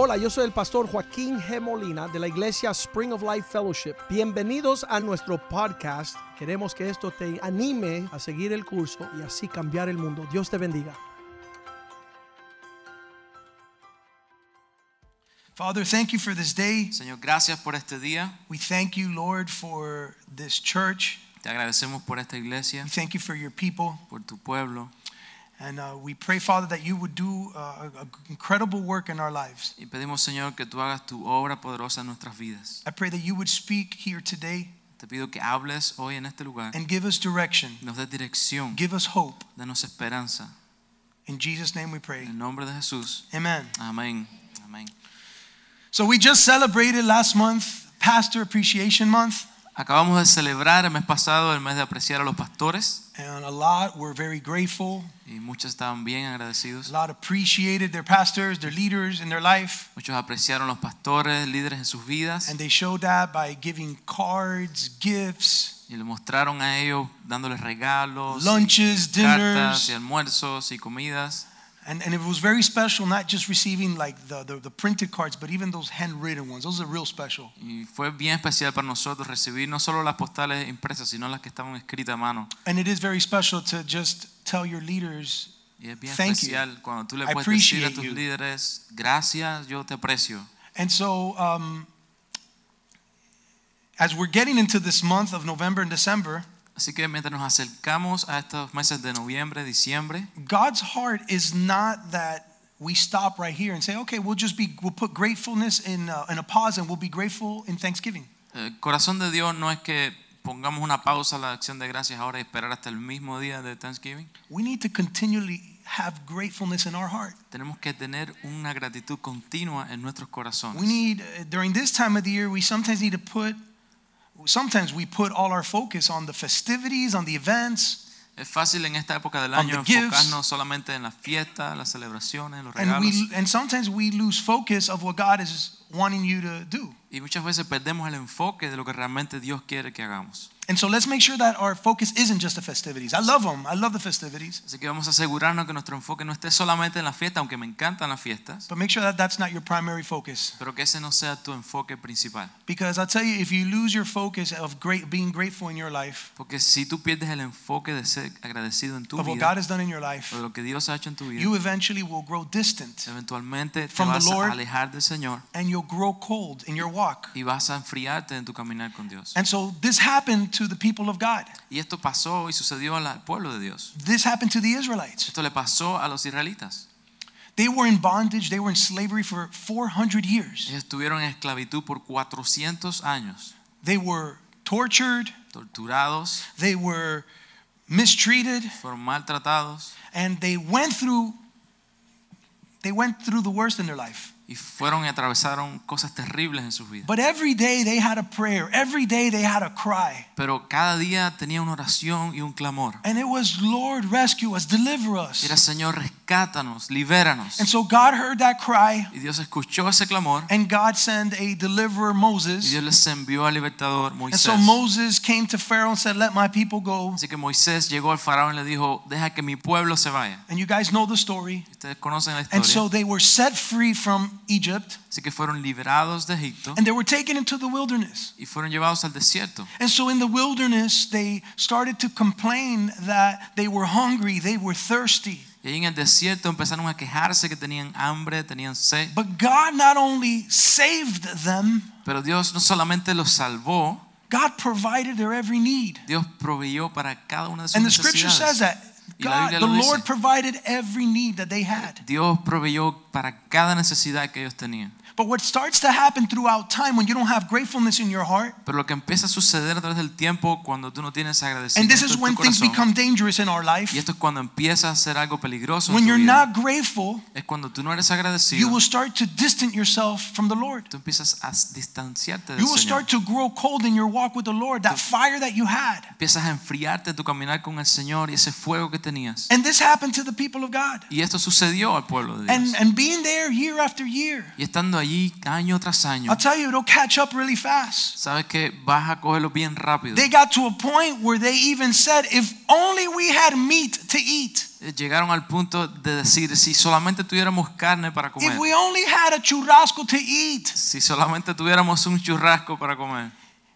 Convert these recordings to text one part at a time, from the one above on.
Hola, yo soy el pastor Joaquín G. Molina de la iglesia Spring of Life Fellowship. Bienvenidos a nuestro podcast. Queremos que esto te anime a seguir el curso y así cambiar el mundo. Dios te bendiga. Father, thank you for this day. Señor, gracias por este día. We thank you, Lord, for this church. Te agradecemos por esta iglesia, We thank you for your people. por tu pueblo. And uh, we pray, Father, that you would do uh, an incredible work in our lives. Y pedimos, Señor, que tú hagas tu obra poderosa en nuestras vidas. I pray that you would speak here today Te pido que hables hoy en este lugar, and give us direction, nos des dirección, give us hope. danos esperanza. In Jesus' name we En pray. el nombre de Jesús. Amen. Amén. Amén. So we just celebrated last month Pastor Appreciation Month, Acabamos de celebrar el mes pasado el mes de apreciar a los pastores and a lot were very grateful. y muchos estaban bien A agradecidos. lot appreciated their pastors, their leaders in their life. Muchos apreciaron los pastores, líderes en sus vidas And they showed that by giving cards, gifts, y le mostraron a ellos dándoles regalos, y lunches, cartas dinners. y almuerzos y comidas. And, and it was very special, not just receiving like the, the, the printed cards, but even those handwritten ones. Those are real special. Y fue bien especial para nosotros recibir no solo las postales impresas, sino las que estaban escritas a mano. And it is very special to just tell your leaders, Y es bien Thank you. especial cuando tú le I puedes decir a appreciate tus you. líderes, gracias, yo te aprecio. And so, um, as we're getting into this month of November and December, Así que mientras nos acercamos a estos meses de noviembre, diciembre, God's heart is not that we stop right here and say, okay, we'll just be, we'll put gratefulness in, uh, in a pause and we'll be grateful in Thanksgiving. el corazón de Dios no es que pongamos una pausa a la acción de gracias ahora y esperar hasta el mismo día de Thanksgiving. We need to continually have gratefulness in our heart. Tenemos que tener una gratitud continua en nuestros corazones. We need, uh, during this time of the year, we sometimes need to put, sometimes we put all our focus on the festivities, on the events, Es fácil en esta época del On año enfocarnos solamente en las fiestas, las celebraciones, los and, regalos. we, and sometimes we lose focus of what God is wanting you to do. Y muchas veces perdemos el enfoque de lo que realmente Dios quiere que hagamos. And so let's make sure that our focus isn't just the festivities. I love them. I love the festivities. Así que vamos a asegurarnos que nuestro enfoque no esté solamente en la fiesta, aunque me encantan las fiestas, But make sure that that's not your primary focus. pero que ese no sea tu enfoque principal. Because I'll tell you, if you lose your focus of great, being grateful in your life, Porque si tú pierdes el enfoque de ser agradecido en tu of what God has done in your life, de lo que Dios ha hecho en tu vida, you eventually will grow distant eventualmente te From the Lord. a alejar del Señor and you'll grow cold in your walk. y vas a enfriarte en tu caminar con Dios. And so this happened to the people of God. Y esto pasó y sucedió al pueblo de Dios. This happened to the Israelites. Esto le pasó a los israelitas. They were in bondage, they were in slavery for 400 years. Ellos estuvieron en esclavitud por 400 años, They were tortured, torturados, they were mistreated, fueron maltratados and they went through they went through the worst in their life. Y fueron y atravesaron cosas terribles en sus vidas. But every day they had a prayer, every day they had a cry. Pero cada día tenía una oración y un clamor. And it was, Lord, rescue us, deliver us. Era Señor, rescátanos, libéranos. And so God heard that cry, Y Dios escuchó ese clamor and God sent a deliverer, y Moses. Dios les envió al libertador And so Moses came to Pharaoh and said, Let my people go. Así que Moisés llegó al faraón y le dijo, deja que mi pueblo se vaya. And you guys know the story. Ustedes conocen la And so they were set free from Egypt Así que fueron liberados de Egipto and they were taken into the wilderness. y fueron llevados al desierto. And so in the wilderness, they started to complain that they were hungry, they were thirsty. Y en el desierto empezaron a quejarse que tenían hambre, tenían sed. But God not only saved them, Pero Dios no solamente los salvó, God provided their every need. Dios proveyó para cada una de sus And the scripture says that Y la God, the. Lord provided every need that they had. Dios proveyó para cada necesidad que ellos tenían. But what starts to happen throughout time when you don't have gratefulness in your heart, Pero lo que empieza a suceder a través del tiempo cuando tú no tienes agradecimiento and this is when things become dangerous in our life, y esto es cuando empieza a ser algo peligroso when you're not grateful, es cuando tú no eres agradecido. you will start to distance yourself from the Lord. tú empiezas a distanciarte del You will start to grow cold in your walk with the Lord, that fire that you had. Empiezas a enfriarte tu caminar con el Señor y ese fuego que tenías. And this happened to the people of God. Y esto sucedió al pueblo de Dios. And, and being there year after year, Y estando allí año tras año, I'll tell you, it'll catch up really fast. sabes que vas a cogerlo bien rápido. They got to a point where they even said, if only we had meat to eat. eh, llegaron al punto de decir, si solamente tuviéramos carne para comer, if we only had a churrasco to eat, si solamente tuviéramos un churrasco para comer,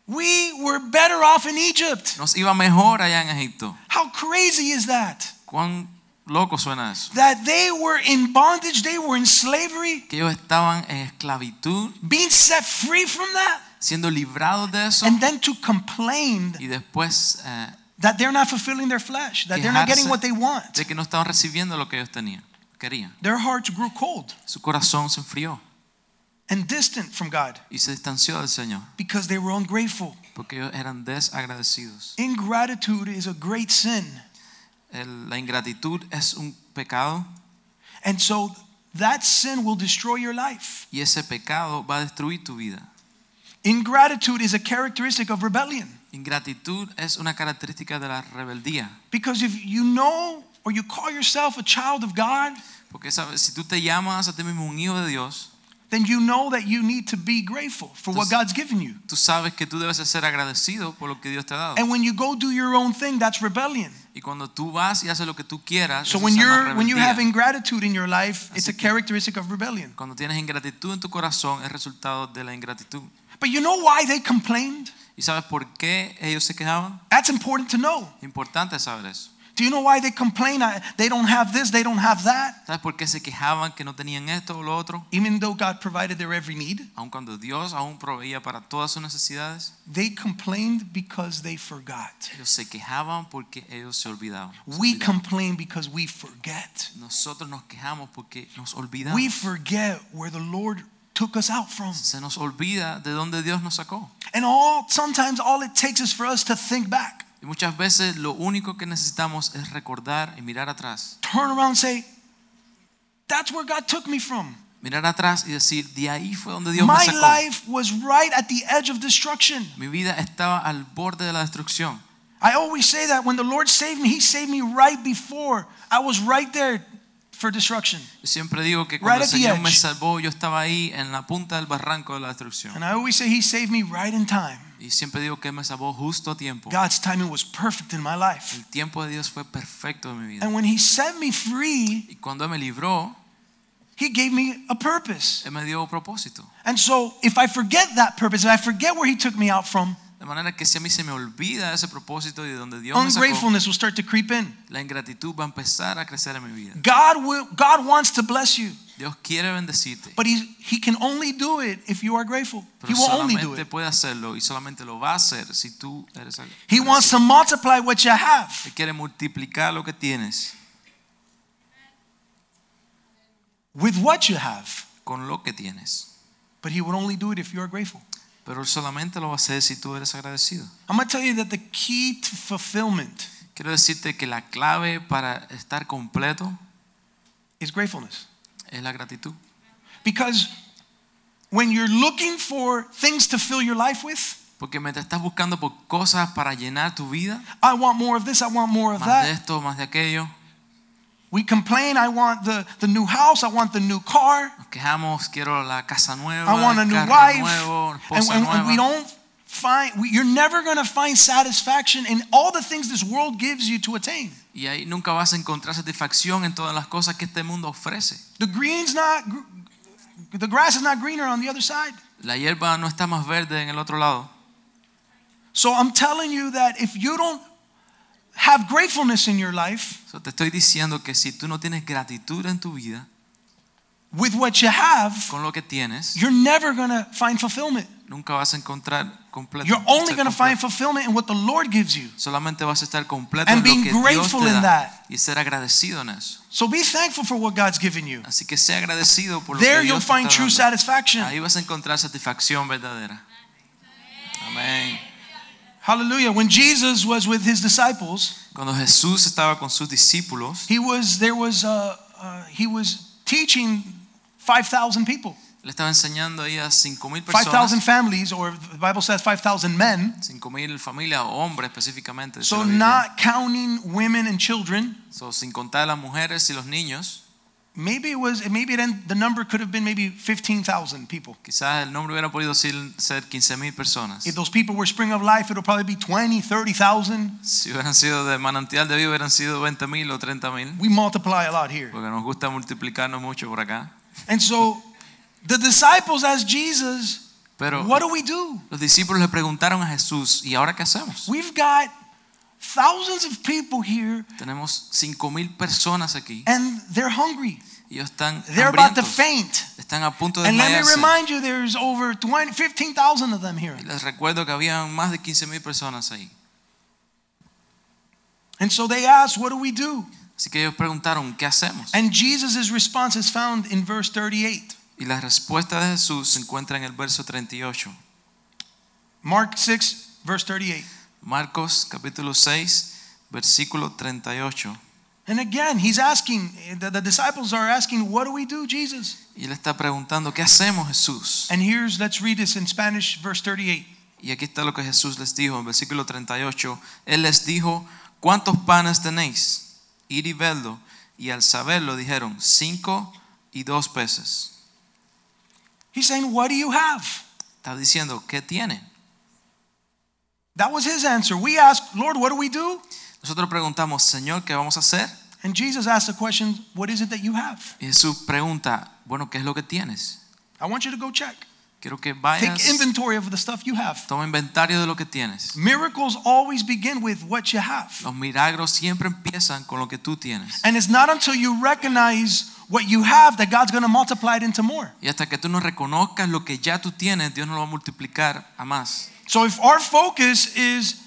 we were better off in Egypt. nos iba mejor allá en Egipto. How crazy is that? ¿Cuán loco suena eso? That they were in bondage, they were in slavery, Que ellos estaban en esclavitud, being set free from that, siendo librados de eso, and then to complain y después eh, that they're not fulfilling their flesh, that they're not getting what they want. de que no estaban recibiendo lo que ellos tenían, querían. Their hearts grew cold Su corazón se enfrió and distant from God y se distanció del Señor because they were ungrateful. porque ellos eran desagradecidos. Ingratitude is a great sin. El- la ingratitud es un pecado And so that sin will destroy your life. y ese pecado va a destruir tu vida. Ingratitude is a characteristic of rebellion. Ingratitud es una característica de la rebeldía. Because if you know or you call yourself a child of God, Porque sabes, si tú te llamas a ti mismo un hijo de Dios, then you know that you need to be grateful for what God's given you. tú sabes que tú debes de ser agradecido por lo que Dios te ha dado. And when you go do your own thing, that's rebellion. Y cuando tú vas y haces lo que tú quieras, So when you're when you have ingratitude in your life, it's a characteristic of rebellion. Cuando tienes ingratitud en tu corazón es resultado de la ingratitud. But you know why they complained? ¿Y sabes por qué ellos se quejaban? That's important to know. Importante saber eso. Do you know why they complain? They don't have this, they don't have that, ¿Sabes por qué se quejaban que no tenían esto o lo otro? even though God provided their every need. Aun cuando Dios aún proveía para todas sus necesidades, They complained because they forgot. ellos se quejaban porque ellos se olvidaban. We complain because we forget. Nosotros nos quejamos porque nos olvidamos. We forget where the Lord took us out from. Se nos olvida de dónde Dios nos sacó. And all sometimes all it takes is for us to think back. Y muchas veces lo único que necesitamos es recordar y mirar atrás. Turn around and say, That's where God took me from. Mirar atrás y decir, de ahí fue donde Dios me My sacó. life was right at the edge of destruction. Mi vida estaba al borde de la destrucción. I always say that when the Lord saved me, He saved me right before I was right there for destruction. Yo siempre digo que cuando Right el Señor me salvó, yo estaba ahí en la punta del barranco de la destrucción. And I always say He saved me right in time. Y siempre digo que me salvó justo a tiempo. God's timing was perfect in my life. El tiempo de Dios fue perfecto en mi vida. And when He set me free, Y cuando me libró, He gave me a purpose. Él me dio un propósito. And so if I forget that purpose, if I forget where He took me out from, De manera que si a mí se me olvida ese propósito y de donde Dios me sacó, ungratefulness will start to creep in. la ingratitud va a empezar a crecer en mi vida. God will, God wants to bless you, Dios quiere bendecirte, but he, he can only do it if you are grateful. He will only do it. puede hacerlo y solamente lo va a hacer si tú eres ag- He wants to multiply what you have. Él quiere multiplicar lo que tienes with what you have, con lo que tienes. but he would only do it if you are grateful. Pero Él solamente lo va a hacer si tú eres agradecido. I'm going to tell you that the key to fulfillment Quiero decirte que la clave para estar completo is gratefulness. es la gratitud. Because when you're looking for things to fill your life with, Porque mientras estás buscando por cosas para llenar tu vida, I want more of this, I want more of más de that. esto, más de aquello, We complain, I want the, the new house, I want the new car, nos quejamos, quiero la casa nueva, I want a new wife. nuevo, And, and- and we don't find, we, you're never going to find satisfaction in all the things this world gives you to attain. Y ahí nunca vas a encontrar satisfacción en todas las cosas que este mundo ofrece. The green's not, the grass is not greener on the other side. La hierba no está más verde en el otro lado. So I'm telling you that if you don't have gratefulness in your life So, te estoy diciendo que si tú no tienes gratitud en tu vida with what you have, con lo que tienes, you're never going to find fulfillment. nunca vas a encontrar completo. You're only going to find fulfillment in what the Lord gives you. Solamente vas a estar completo And en lo being que Dios grateful te in da that. y ser agradecido en eso. So be thankful for what God's given you. Así que sea agradecido por lo There que you'll Dios te find está true dando. satisfaction. Ahí vas a encontrar satisfacción verdadera. Amén. Hallelujah. When Jesus was with his disciples, Cuando Jesús estaba con sus discípulos, he was there was uh, uh, he was teaching 5,000 people, le estaba enseñando ahí a 5000 5,000 personas, families, or the Bible says 5,000 men. 5000 familias o hombres específicamente. So not counting women and children. So, sin contar las mujeres y los niños. Maybe it was maybe it end, the number could have been maybe 15,000 people. Quizás el nombre hubiera podido ser, ser 15 mil personas. If those people were Spring of Life, it'll probably be 20, 30,000. Si hubieran sido de manantial de vida, hubieran sido 20 mil o 30 mil. We multiply a lot here. Porque nos gusta multiplicarnos mucho por acá. And so the disciples asked Jesus, Pero What do we do? los discípulos le preguntaron a Jesús, ¿y ahora qué hacemos? We've got thousands of people here Tenemos 5 mil personas aquí. and they're hungry. Ellos están They're about to faint. Están a punto de And let me remind you, there's over 20, 15,000 of them here. Les recuerdo que había más de 15 mil personas ahí. And so they asked, What do we do? Así que ellos preguntaron, ¿qué hacemos? And Jesus' response is found in verse 38. Y la respuesta de Jesús se encuentra en el verso 38. Mark 6, verse 38. Marcos capítulo 6, versículo 38. And again, he's asking, eh, the, the disciples are asking, What do we do, Jesus? Y él está preguntando, ¿qué hacemos Jesús? And here's, let's read this in Spanish, verse 38. Y aquí está lo que Jesús les dijo en versículo 38. Él les dijo, ¿cuántos panes tenéis? Ir y verlo. Y al saberlo dijeron, cinco y dos peces. He's saying, What do you have? Está diciendo, ¿qué tienen? That was his answer. We asked, Lord, what do we do? Nosotros preguntamos, Señor, ¿qué vamos a hacer? And Jesus asked the question, What is it that you have? Y Jesús pregunta, bueno, ¿qué es lo que tienes? I want you to go check. Quiero que vayas. Take inventory of the stuff you have. toma inventario de lo que tienes. Miracles always begin with what you have. Los milagros siempre empiezan con lo que tú tienes. And it's not until you recognize what you have that God's going to multiply it into more. Y hasta que tú no reconozcas lo que ya tú tienes, Dios no lo va a multiplicar a más. So if our focus is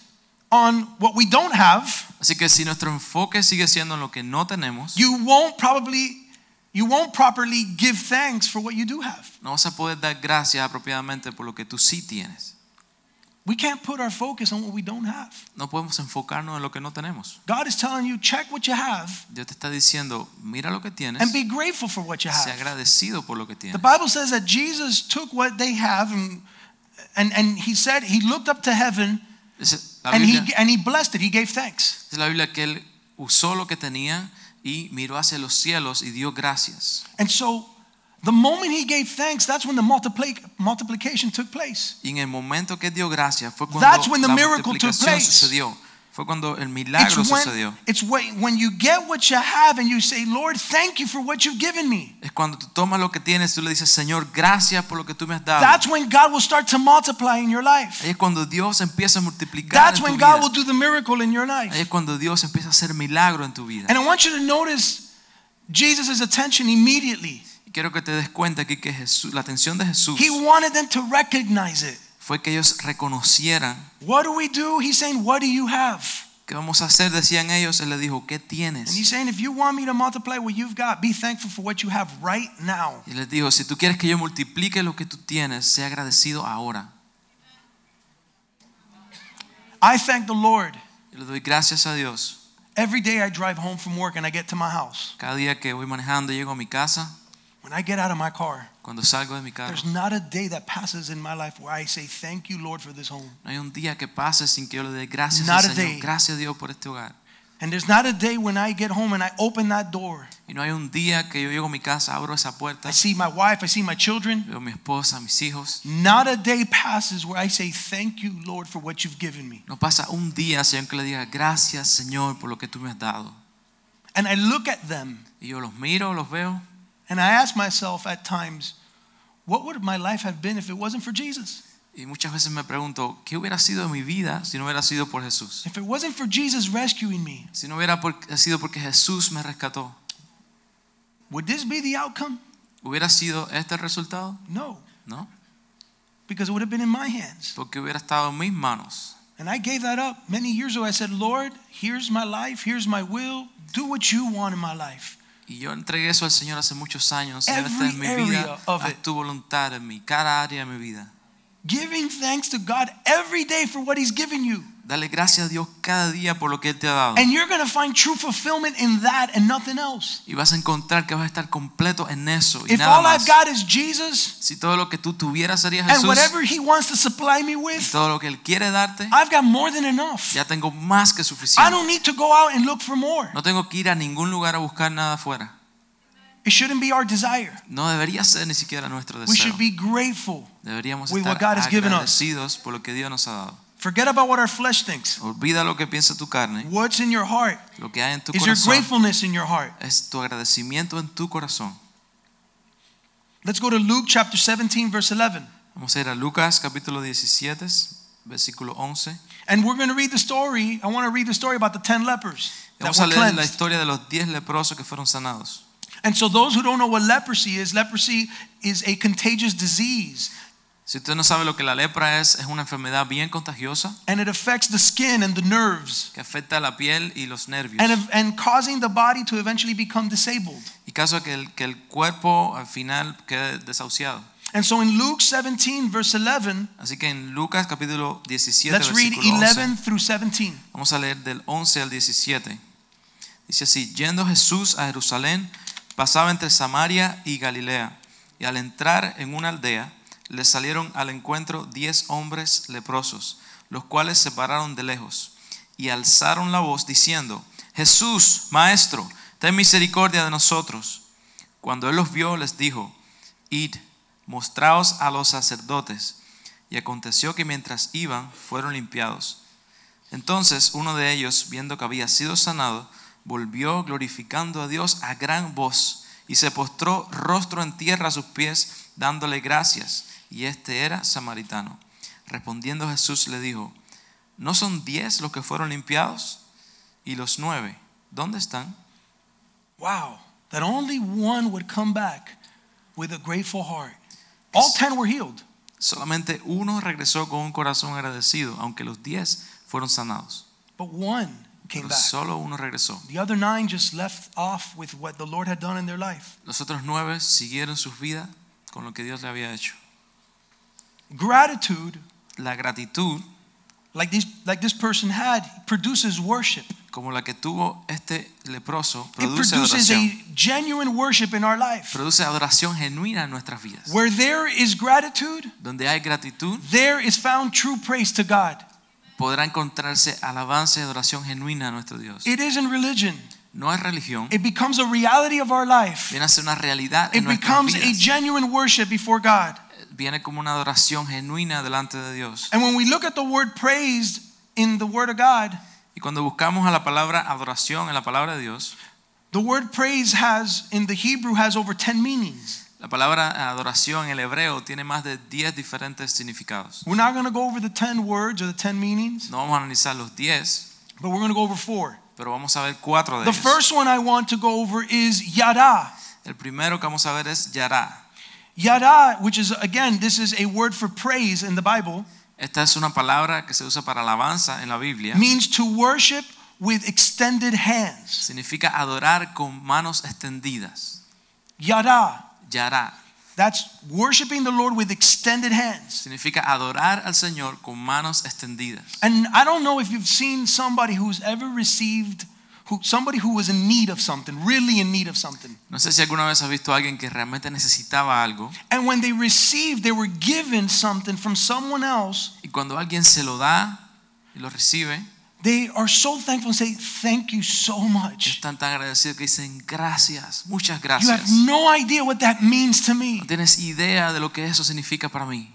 on what we don't have, Así que si nuestro enfoque sigue siendo en lo que no tenemos, you won't probably you won't properly give thanks for what you do have. no vas a poder dar gracias apropiadamente por lo que tú sí tienes. We can't put our focus on what we don't have. No podemos enfocarnos en lo que no tenemos. God is telling you check what you have Dios te está diciendo, mira lo que tienes, and be grateful for what you sea have. agradecido por lo que The. Bible says that Jesus took what they have and and, and he said he looked up to heaven and he and he blessed it. He gave thanks. dice la Biblia que él usó lo que tenía y miró hacia los cielos y dio gracias. And so the moment he gave thanks, that's when the multipli- multiplication took place. Y en el momento que dio gracias fue cuando That's when the la miracle took place. sucedió. Fue cuando el milagro It's when, sucedió. it's when, when you get what you have and you say, Lord, thank you for what you've given me. Es cuando tú tomas lo que tienes, tú le dices, Señor, gracias por lo que tú me has dado. That's when God will start to multiply in your life. Ahí es cuando Dios empieza a multiplicar That's en tu when vida. God will do the miracle in your Ahí life. es cuando Dios empieza a hacer milagro en tu vida. And I want you to notice Jesus' attention immediately. Quiero que te des cuenta aquí que Jesús, la atención de Jesús He wanted them to recognize it. Fue que ellos reconocieran What do we do? He's saying, What do you have? qué vamos a hacer, decían ellos. Él les dijo, ¿qué And tienes? he's saying, If you want me to multiply what you've got, be thankful for what you have right now. Y les dijo, si tú quieres que yo multiplique lo que tú tienes, sea agradecido ahora. I thank the Lord. Y le doy gracias a Dios. Every day I drive home from work and I get to my house. Cada día que voy manejando llego a mi casa, When I get out of my car, cuando salgo de mi carro, there's not a day that passes in my life where I say, Thank you, Lord, for this home. no hay un día que pase sin que yo le dé gracias Not al a Señor. day. Gracias a Dios por este hogar. And there's not a day when I get home and I open that door. Y no hay un día que yo llego a mi casa, abro esa puerta, I see my wife, I see my children. veo mi esposa, mis hijos. Not a day passes where I say, Thank you, Lord, for what you've given me. No pasa un día, Señor, que le diga gracias, Señor, por lo que tú me has dado. And I look at them Y yo los miro, los veo and I ask myself at times, What would my life have been if it wasn't for Jesus? y muchas veces me pregunto, ¿qué hubiera sido de mi vida si no hubiera sido por Jesús? If it wasn't for Jesus rescuing me, Si no hubiera por- sido porque Jesús me rescató, would this be the outcome? ¿hubiera sido este el resultado? No, No, because it would have been in my hands. porque hubiera estado en mis manos. And I gave that up many years ago. I said, Lord, here's my life, here's my will. Do what you want in my life. Y yo entregué eso al Señor hace muchos años. Every es mi vida, haz tu voluntad en mí, cada área de mi vida. Giving thanks to God every day for what He's given you. Dale gracias a Dios cada día por lo que Él te ha dado. And you're going to find true fulfillment in that and nothing else. Y vas a encontrar que vas a estar completo en eso y If nada all más. I've got is Jesus Si todo lo que tú tuvieras sería and Jesús whatever He wants to supply me y with, todo lo que Él quiere darte, I've got more than enough. ya tengo más que I suficiente. don't need to go out and look for more. No tengo que ir a ningún lugar a buscar nada afuera. It shouldn't be our desire. No debería ser ni siquiera nuestro We deseo. should be grateful. Deberíamos with estar what God has given us. agradecidos por lo que Dios nos ha dado. Forget about what our flesh thinks. Olvida lo que piensa tu carne, What's in your heart? lo que hay en tu Is your gratefulness in your heart? es tu agradecimiento en tu corazón. Let's go to Luke chapter 17, verse 11. Vamos a ir a Lucas capítulo 17, versículo 11. And we're going to read the story. I want to read the story about the 10 lepers that Vamos a were leer la historia de los 10 leprosos que fueron sanados. And so, those who don't know what leprosy is, leprosy is a contagious disease Si usted no sabe lo que la lepra es, es una enfermedad bien contagiosa and it affects the skin and the nerves que afecta la piel y los nervios. and, and causing the body to eventually become disabled. Y caso que el, que el cuerpo al final quede desahuciado. And so, in Luke 17, verse 11, Así que en Lucas capítulo 17, let's read versículo 11, 11 through 17. vamos a leer del 11 al 17. Dice así, yendo Jesús a Jerusalén, pasaba entre Samaria y Galilea, y al entrar en una aldea, le salieron al encuentro diez hombres leprosos, los cuales se pararon de lejos, y alzaron la voz diciendo, Jesús, Maestro, ten misericordia de nosotros. Cuando él los vio, les dijo, Id, mostraos a los sacerdotes. Y aconteció que mientras iban, fueron limpiados. Entonces uno de ellos, viendo que había sido sanado, volvió glorificando a Dios a gran voz y se postró rostro en tierra a sus pies, dándole gracias. Y este era samaritano. Respondiendo Jesús le dijo, ¿no son diez los que fueron limpiados? Y los nueve, ¿dónde están? Wow, that only one would come back with a grateful heart. All 10 were healed. Solamente uno regresó con un corazón agradecido, aunque los diez fueron sanados. But one came Pero back. solo uno regresó. The other nine just left off with what the Lord had done in their life. Los otros nueve siguieron sus vidas con lo que Dios le había hecho. Gratitude, La gratitud, like this, like this person had, produces worship. como la que tuvo este leproso, produce It produces adoración. a genuine worship in our life. Produce adoración genuina en nuestras vidas. Where there is gratitude, Donde hay gratitud, there is found true praise to God. podrá encontrarse alabanza y adoración genuina a nuestro Dios. It isn't religion. No es religión, It becomes a reality of our life. viene a ser una realidad en It nuestras becomes a genuine worship before God. Viene como una adoración genuina delante de Dios. And when we look at the word praised in the word of God, Y cuando buscamos a la palabra adoración en la palabra de Dios, the word praise has in the Hebrew has over 10 meanings. la palabra adoración en el hebreo tiene más de 10 diferentes significados. We're not going to go over the 10 words or the 10 meanings, No vamos a analizar los 10, but we're going to go over four. pero vamos a ver cuatro de The ellos. first one I want to go over is yada. El primero que vamos a ver es yará. Yada, which is again, this is a word for praise in the Bible, Esta es una palabra que se usa para alabanza en la Biblia. means to worship with extended hands. Significa adorar con manos extendidas. Yada. Yada. That's worshiping the Lord with extended hands. Significa adorar al Señor con manos extendidas. And I don't know if you've seen somebody who's ever received who somebody who was in need of something, really in need of something. No sé si alguna vez has visto a alguien que realmente necesitaba algo And when they received, they were given something from someone else, y cuando alguien se lo da y lo recibe, they are so thankful and say, Thank you so much. están tan agradecidos que dicen gracias, muchas gracias. You have no idea what that means to me. No tienes idea de lo que eso significa para mí.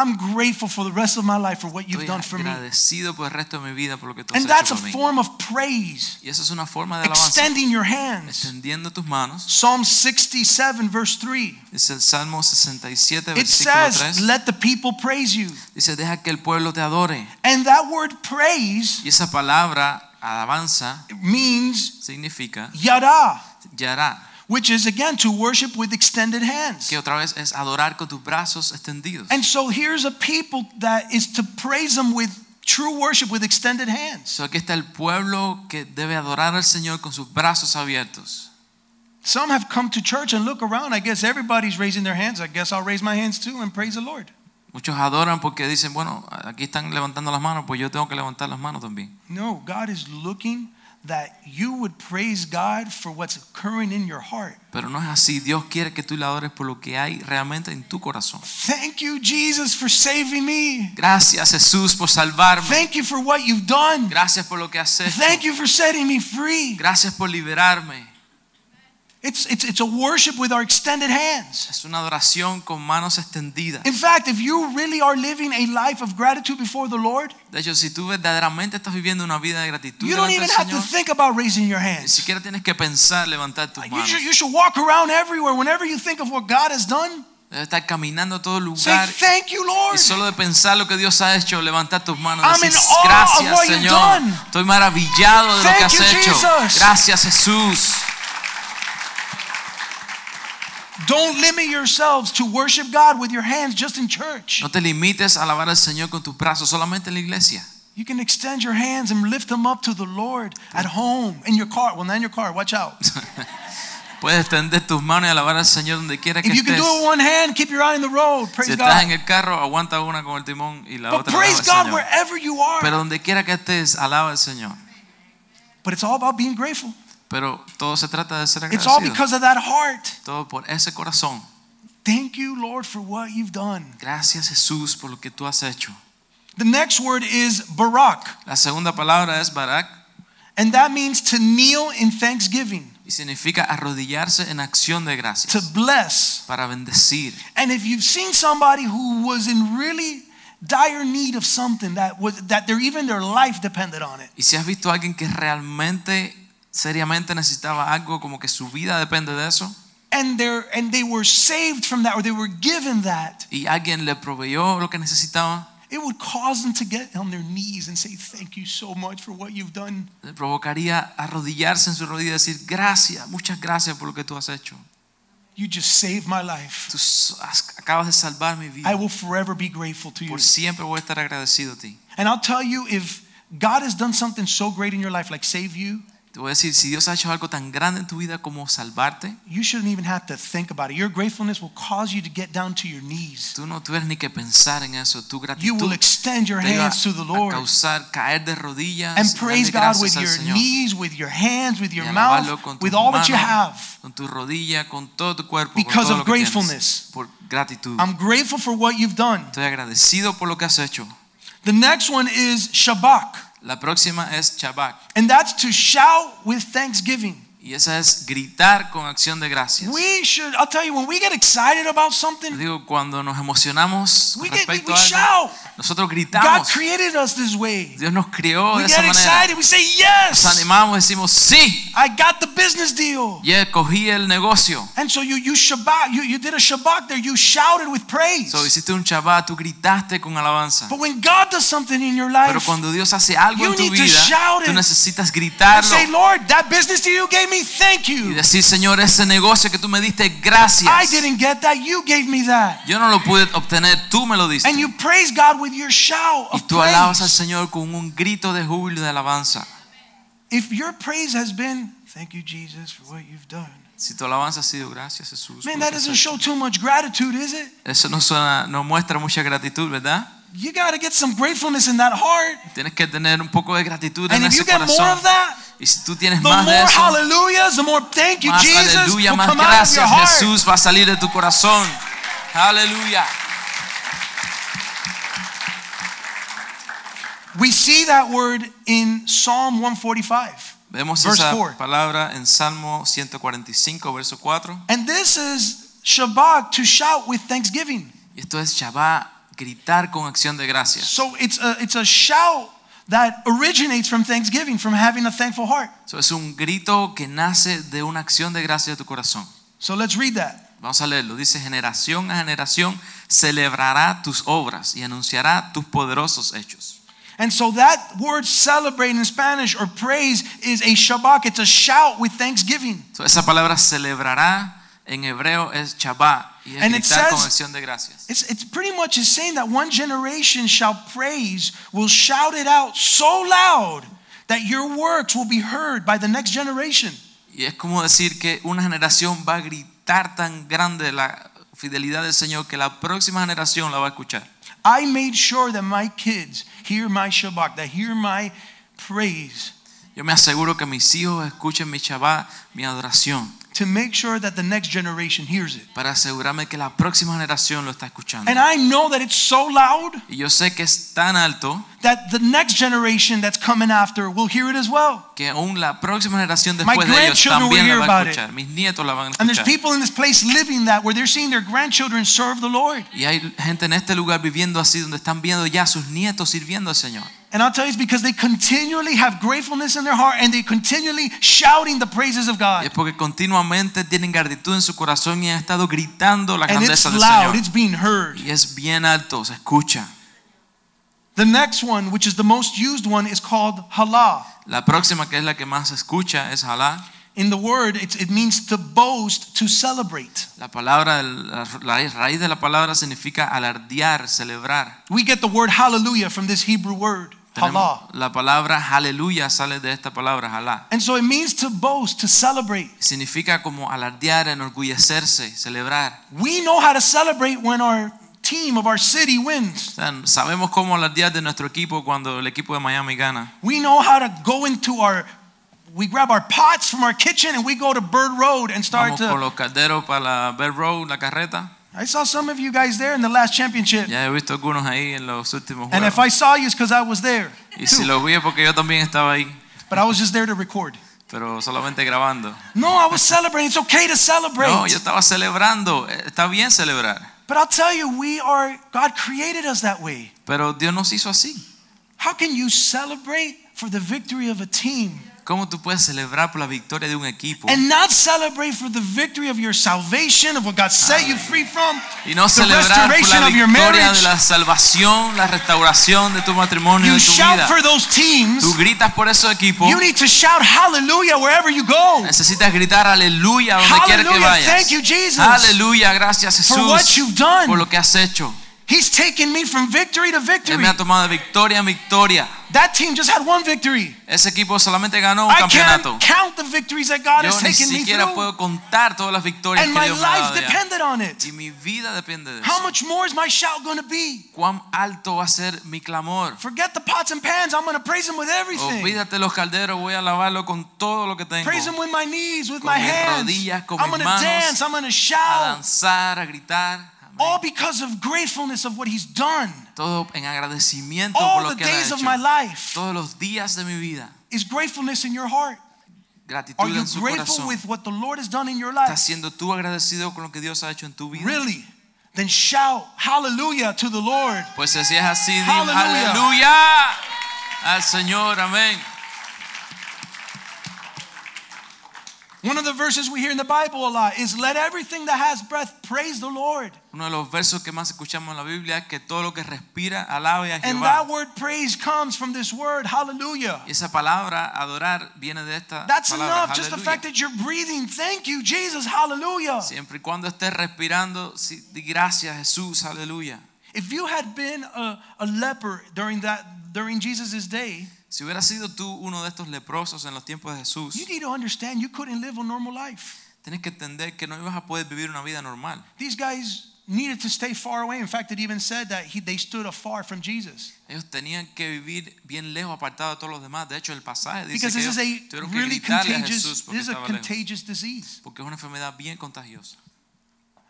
I'm grateful for the rest of my life for what you've done for me. agradecido por el resto de mi vida por lo que tú has And hecho that's a por mí. form of praise, Y eso es una forma de alabanza. extending your hands. Extendiendo tus manos. Psalm 67, verse 3. Dice el Salmo 67, It versículo says, 3. Let the people praise you. Dice, deja que el pueblo te adore. And that word praise Y esa palabra, alabanza, means significa yada, yará, which is again to worship with extended hands. que otra vez es adorar con tus brazos extendidos. And so here's a people that is to praise them with true worship with extended hands. So, aquí está el pueblo que debe adorar al Señor con sus brazos abiertos. Some have come to church and look around. I guess everybody's raising their hands. I guess I'll raise my hands too and praise the Lord. Muchos adoran porque dicen, bueno, aquí están levantando las manos, pues yo tengo que levantar las manos también. No, God is looking that you would praise God for what's occurring in your heart. Pero no es así. Dios quiere que tú le adores por lo que hay realmente en tu corazón. Thank you, Jesus, for saving me. Gracias Jesús por salvarme. Thank you for what you've done. Gracias por lo que has hecho. Thank you for setting me free. Gracias por liberarme. It's, it's, it's a worship with our extended hands. Es una adoración con manos extendidas. In fact, if you really are living a life of gratitude before the Lord, De hecho, si tú verdaderamente estás viviendo una vida de gratitud you don't even del have to think about raising your ni hands. siquiera tienes que pensar levantar tus You manos. should, you should walk around everywhere. Whenever you think of what God has done, Debes estar caminando a todo say, Thank you, Lord. y solo de pensar lo que Dios ha hecho, levantar tus manos. I'm Decir, in awe of gracias Señor. done. Estoy maravillado de lo Thank que has you, hecho. Jesus. Gracias Jesús. Don't limit yourselves to worship God with your hands just in church. No te limites a alabar al Señor con tus brazos solamente en la iglesia. You can extend your hands and lift them up to the Lord at home, in your car. Well, not in your car, watch out. Puedes extender tus manos y alabar al Señor donde quiera que If you can do it with one hand, keep your eye on the road. Praise Si Praise estás en God. el carro, aguanta una con el timón y la But otra praise alaba al God Señor. wherever you are. Pero donde quiera que estés, alaba al Señor. But it's all about being grateful. Pero todo se trata de ser It's all because of that heart. Todo por ese corazón. Thank you, Lord, for what you've done. Gracias Jesús por lo que tú has hecho. The next word is Barak, La segunda palabra es barak and that means to kneel in thanksgiving, y significa arrodillarse en acción de gracias. to bless. para bendecir. And if you've seen somebody who was in really dire need of something that was that their even their life depended on it, Y si has visto a alguien que realmente, seriamente necesitaba algo, como que su vida depende de eso, and they and they were saved from that or they were given that, y alguien le proveyó lo que necesitaba, it would cause them to get on their knees and say, "Thank you so much for what you've done." le provocaría arrodillarse en su rodilla y decir, gracias, muchas gracias por lo que tú has hecho. You just saved my life. Tú acabas de salvar mi vida. I will forever be grateful to you. Por siempre voy a estar agradecido a ti. And I'll tell you, if God has done something so great in your life, like save you, Te voy a decir, si Dios ha hecho algo tan grande en tu vida como salvarte, you shouldn't even have to think about it. Your gratefulness will cause you to get down to your knees. tú no tuvieras ni que pensar en eso. Tu You gratitud will extend your te hands to the a Lord causar caer de rodillas and y praise darle God with al your Señor. knees, with your hands, with Y your mouth, tus with all that you manos, have. con tu rodilla, con todo tu cuerpo, con Because todo of lo que tienes. gratefulness. por gratitud. I'm grateful for what you've done. Estoy agradecido por lo que has hecho. The next one is Shabach, La próxima es Shabbat and that's to shout with thanksgiving. y esa es gritar con acción de gracias. We should, I'll tell you, when we get excited about something, Digo, cuando nos emocionamos we, get, respecto we a algo, shout. Nosotros God gritamos. created us this way. Dios nos crió We de esa get manera. excited. We say, Nos Yes, animamos, decimos sí. I got the business deal. Ya cogí el negocio. And so you, you Shabbat, you, you did a Shabbat there. You shouted with praise. So, hiciste un Shabbat, tú gritaste con alabanza. But when God does something in your life, Pero cuando Dios hace algo You en tu need to vida, shout tú it. necesitas and gritarlo say, Lord, that business deal you gave me, thank y you. decir, Señor, ese negocio que tú me diste, I gracias. didn't get that. You gave me that. Yo no lo pude obtener, tú me lo diste. And you praise God with your shout Y of tú alabas al. Señor con un grito de júbilo y de alabanza. If your praise has been, thank you, Jesus, for what you've done. Si tu alabanza ha sido gracias, Jesús. Man, that doesn't hecho". show too much gratitude, is it? Eso no suena, no muestra mucha gratitud, ¿verdad? You got to get some gratefulness in that heart. Tienes que tener un poco de gratitud And en if you ese get more corazón. of that, Y si tú tienes the más de more eso, hallelujahs, the more thank you, más Jesus, aleluya, más gracias. Jesús va a salir de tu corazón. Aleluya. We see that word in Psalm 145. Vemos Verse esa four. palabra en Salmo 145, verso 4. And this is Shabach to shout with thanksgiving. Y esto es Shabach, gritar con acción de gracias. So it's a, it's a shout that originates from thanksgiving, from having a thankful heart. So, es un grito que nace de una acción de gracia de tu corazón. So let's read that. Vamos a leerlo. Dice, generación a generación celebrará tus obras y anunciará tus poderosos hechos. And so that word celebrate in Spanish or praise is a Shabach. It's a shout with thanksgiving. So, esa palabra celebrará en hebreo es Shabach y es And it gritar con acción de gracias. It's, it's pretty much is saying that one generation shall praise, will shout it out so loud that your works will be heard by the next generation. Y es como decir que una generación va a gritar tan grande la fidelidad del Señor que la próxima generación la va a escuchar. I made sure that my kids hear my Shabach, that hear my praise, Yo me aseguro que mis hijos escuchen mi Shabach, mi adoración, to make sure that the next generation hears it. para asegurarme que la próxima generación lo está escuchando. And I know that it's so loud Y yo sé que es tan alto that the next generation that's coming after will hear it as well. Que aún la próxima generación My después de ellos también la va a escuchar. Mis nietos la van a And there's escuchar. people in this place living that where they're seeing their grandchildren serve the Lord. Y hay gente en este lugar viviendo así, donde están viendo ya sus nietos sirviendo al Señor. And I'll tell you it's because they continually have gratefulness in their heart and they continually shouting the praises of God. es porque continuamente tienen gratitud en su corazón y han estado gritando la grandeza del Señor. And it's loud, it's being heard. Y es bien alto, se escucha. The next one, which is the most used one, is called halal. La próxima, que es la que más escucha, es. In the word, it's, it means to boast, to celebrate. La palabra, la la raíz de la palabra significa alardear, celebrar. We get the word hallelujah from this Hebrew word, la palabra aleluya sale de esta palabra. And so it means to boast, to celebrate. Significa como alardear, enorgullecerse, celebrar. We know how to celebrate when our team of our city wins. sabemos cómo de nuestro equipo cuando el equipo de Miami gana. We know how to go into our, we grab our pots from our kitchen and we go to Bird Road and start Vamos con to. los calderos para la Bell Road, la carreta. I saw some of you guys there in the last championship. Ya he visto algunos ahí en los últimos And if. I saw you, it's because I was there. Y si los vi porque yo también estaba ahí, But I was just there to record. pero solamente grabando. No, I was celebrating. It's okay to celebrate. No, yo estaba celebrando. Eh, Está bien celebrar. But I'll tell you, we are, God created us that way. Pero Dios nos hizo así. How can you celebrate for the victory of a team ¿Cómo tú puedes celebrar por la victoria de un equipo and not celebrate for the victory of your salvation, of what God set you free from? y no the celebrar por restoration la of your victoria de la salvación, la restauración de tu matrimonio, You de tu shout vida? for those teams. Tú gritas por esos equipos. You need to shout hallelujah wherever you go. Necesitas gritar aleluya donde quiera que vayas. Thank you, Jesus. Aleluya, gracias For what Jesús you've done. por lo que has hecho. He's taken me from victory to Él victory. me ha tomado de victoria en victoria. That team just had one victory. Ese equipo solamente ganó un I can't count the victories that God Yo has ni taken me siquiera through. puedo contar todas las victorias And que my Dios me ha life depended on it. Y mi vida depende de How eso. much more is my shout going to be? ¿Cuán alto va a ser mi clamor? Forget the pots and pans. I'm going to praise Him with everything. Olvídate los calderos, voy a alabarlo con todo lo que tengo. Praise Him with my knees, with Con my mis hands. rodillas, con I'm going to dance. I'm going to A shout. danzar, a gritar. All because of gratefulness of what He's done. Todo en agradecimiento por All lo the que Él ha days of hecho. my life Todos los días de mi vida. is gratefulness in your heart. Gratitud Are you en su grateful corazón. with what the Lord has done in your ¿Estás life? siendo tú agradecido con lo que Dios ha hecho en tu vida? Really? Then shout hallelujah to the Lord. Pues si es así, di Hallelujah. aleluya al Señor, amén. One of the verses we hear in the Bible a lot is let everything that has breath praise the Lord. Uno de los versos que más escuchamos en la Biblia es que todo lo que respira alabe a And that word praise comes from this word hallelujah. Y esa palabra adorar viene de esta That's palabra. enough. Just the fact that you're breathing. Thank you, Jesus. Hallelujah. Siempre y cuando estés respirando, di gracias Jesús, aleluya. If you had been a, a leper during that during Jesus' day, Si hubieras sido tú uno de estos leprosos en los tiempos de Jesús, you need to understand you couldn't live a normal life. tienes que entender que no ibas a poder vivir una vida normal. These guys needed to stay far away. In fact, it even said that he, they stood afar from Jesus. Ellos tenían que vivir bien lejos, apartados de todos los demás. De hecho, el pasaje dice Because que this is a really contagious, Jesús porque this is a lejos. contagious disease. Porque es una enfermedad bien contagiosa.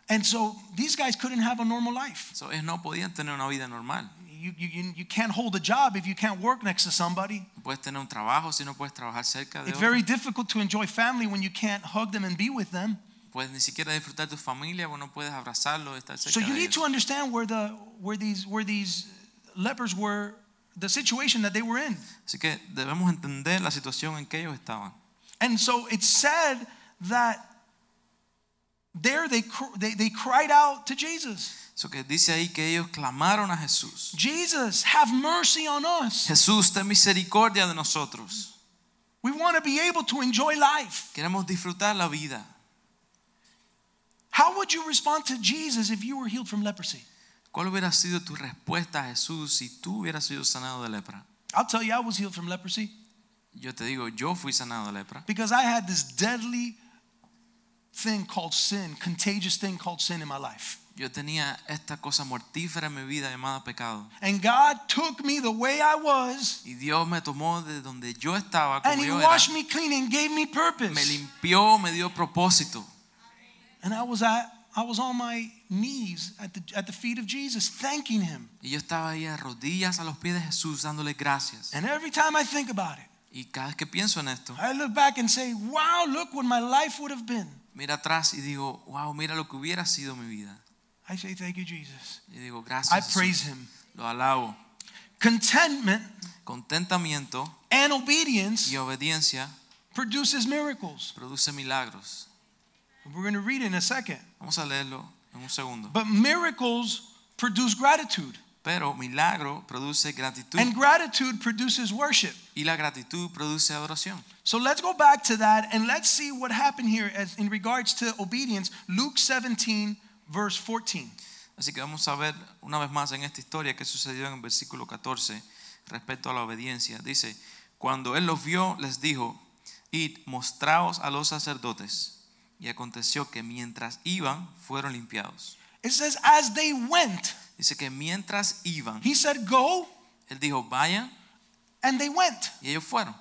And so these guys couldn't have a normal life. So, ellos no podían tener una vida normal. You, you, you- can't hold a job if you can't work next to somebody. Puedes tener un trabajo si no puedes trabajar cerca de It's very difficult to enjoy family when you can't hug them and be with them. Puedes ni siquiera disfrutar tu familia, o no puedes abrazarlo, estar cerca So you need to understand where the where these where these lepers were, the situation that they were in. Así que debemos entender la situación en que ellos estaban. And so it said that there they they, they cried out to Jesus. Eso que dice ahí que ellos clamaron a Jesús. Jesus, have mercy on us. Jesús, ten misericordia de nosotros. We want to be able to enjoy life. Queremos disfrutar la vida. How would you respond to Jesus if you were healed from leprosy? ¿Cuál hubiera sido tu respuesta a Jesús si tú hubieras sido sanado de lepra? I'll tell you, I was healed from leprosy Yo te digo, yo fui sanado de lepra because I had this deadly thing called sin, contagious thing called sin in my life. Yo tenía esta cosa mortífera en mi vida llamada pecado. And God took me the way I was Y Dios me tomó de donde yo estaba, como and He yo era. washed me clean and gave me Me purpose. limpió, me dio propósito. And I was at I was on my knees at the at the feet of Jesus, thanking Him. Y yo estaba ahí a rodillas a los pies de Jesús dándole gracias. And every time I think about it, Y cada vez que pienso en esto, I look back and say, wow, look what my life would have been. Mira atrás y digo, wow, mira lo que hubiera sido mi vida. I say, thank you, Jesus. Y digo, I gracias. Jesús". praise him. Lo alabo. Contentment Contentamiento and obedience y obediencia produces miracles. produce milagros. We're going to read it in a second. Vamos a leerlo en un segundo. But miracles produce gratitude, Pero milagro produce gratitud and gratitude produces worship. y la gratitud produce adoración. So let's go back to that and let's see what happened here as in regards to obedience. Luke 17, verse 14. Así que vamos a ver una vez más en esta historia que sucedió en el versículo 14 respecto a la obediencia. Dice, cuando él los vio, les dijo, id, mostraos a los sacerdotes. Y aconteció que mientras iban, fueron limpiados. It says, as they went, Dice que mientras iban, he said, go, él dijo, vayan, and they went. y ellos fueron.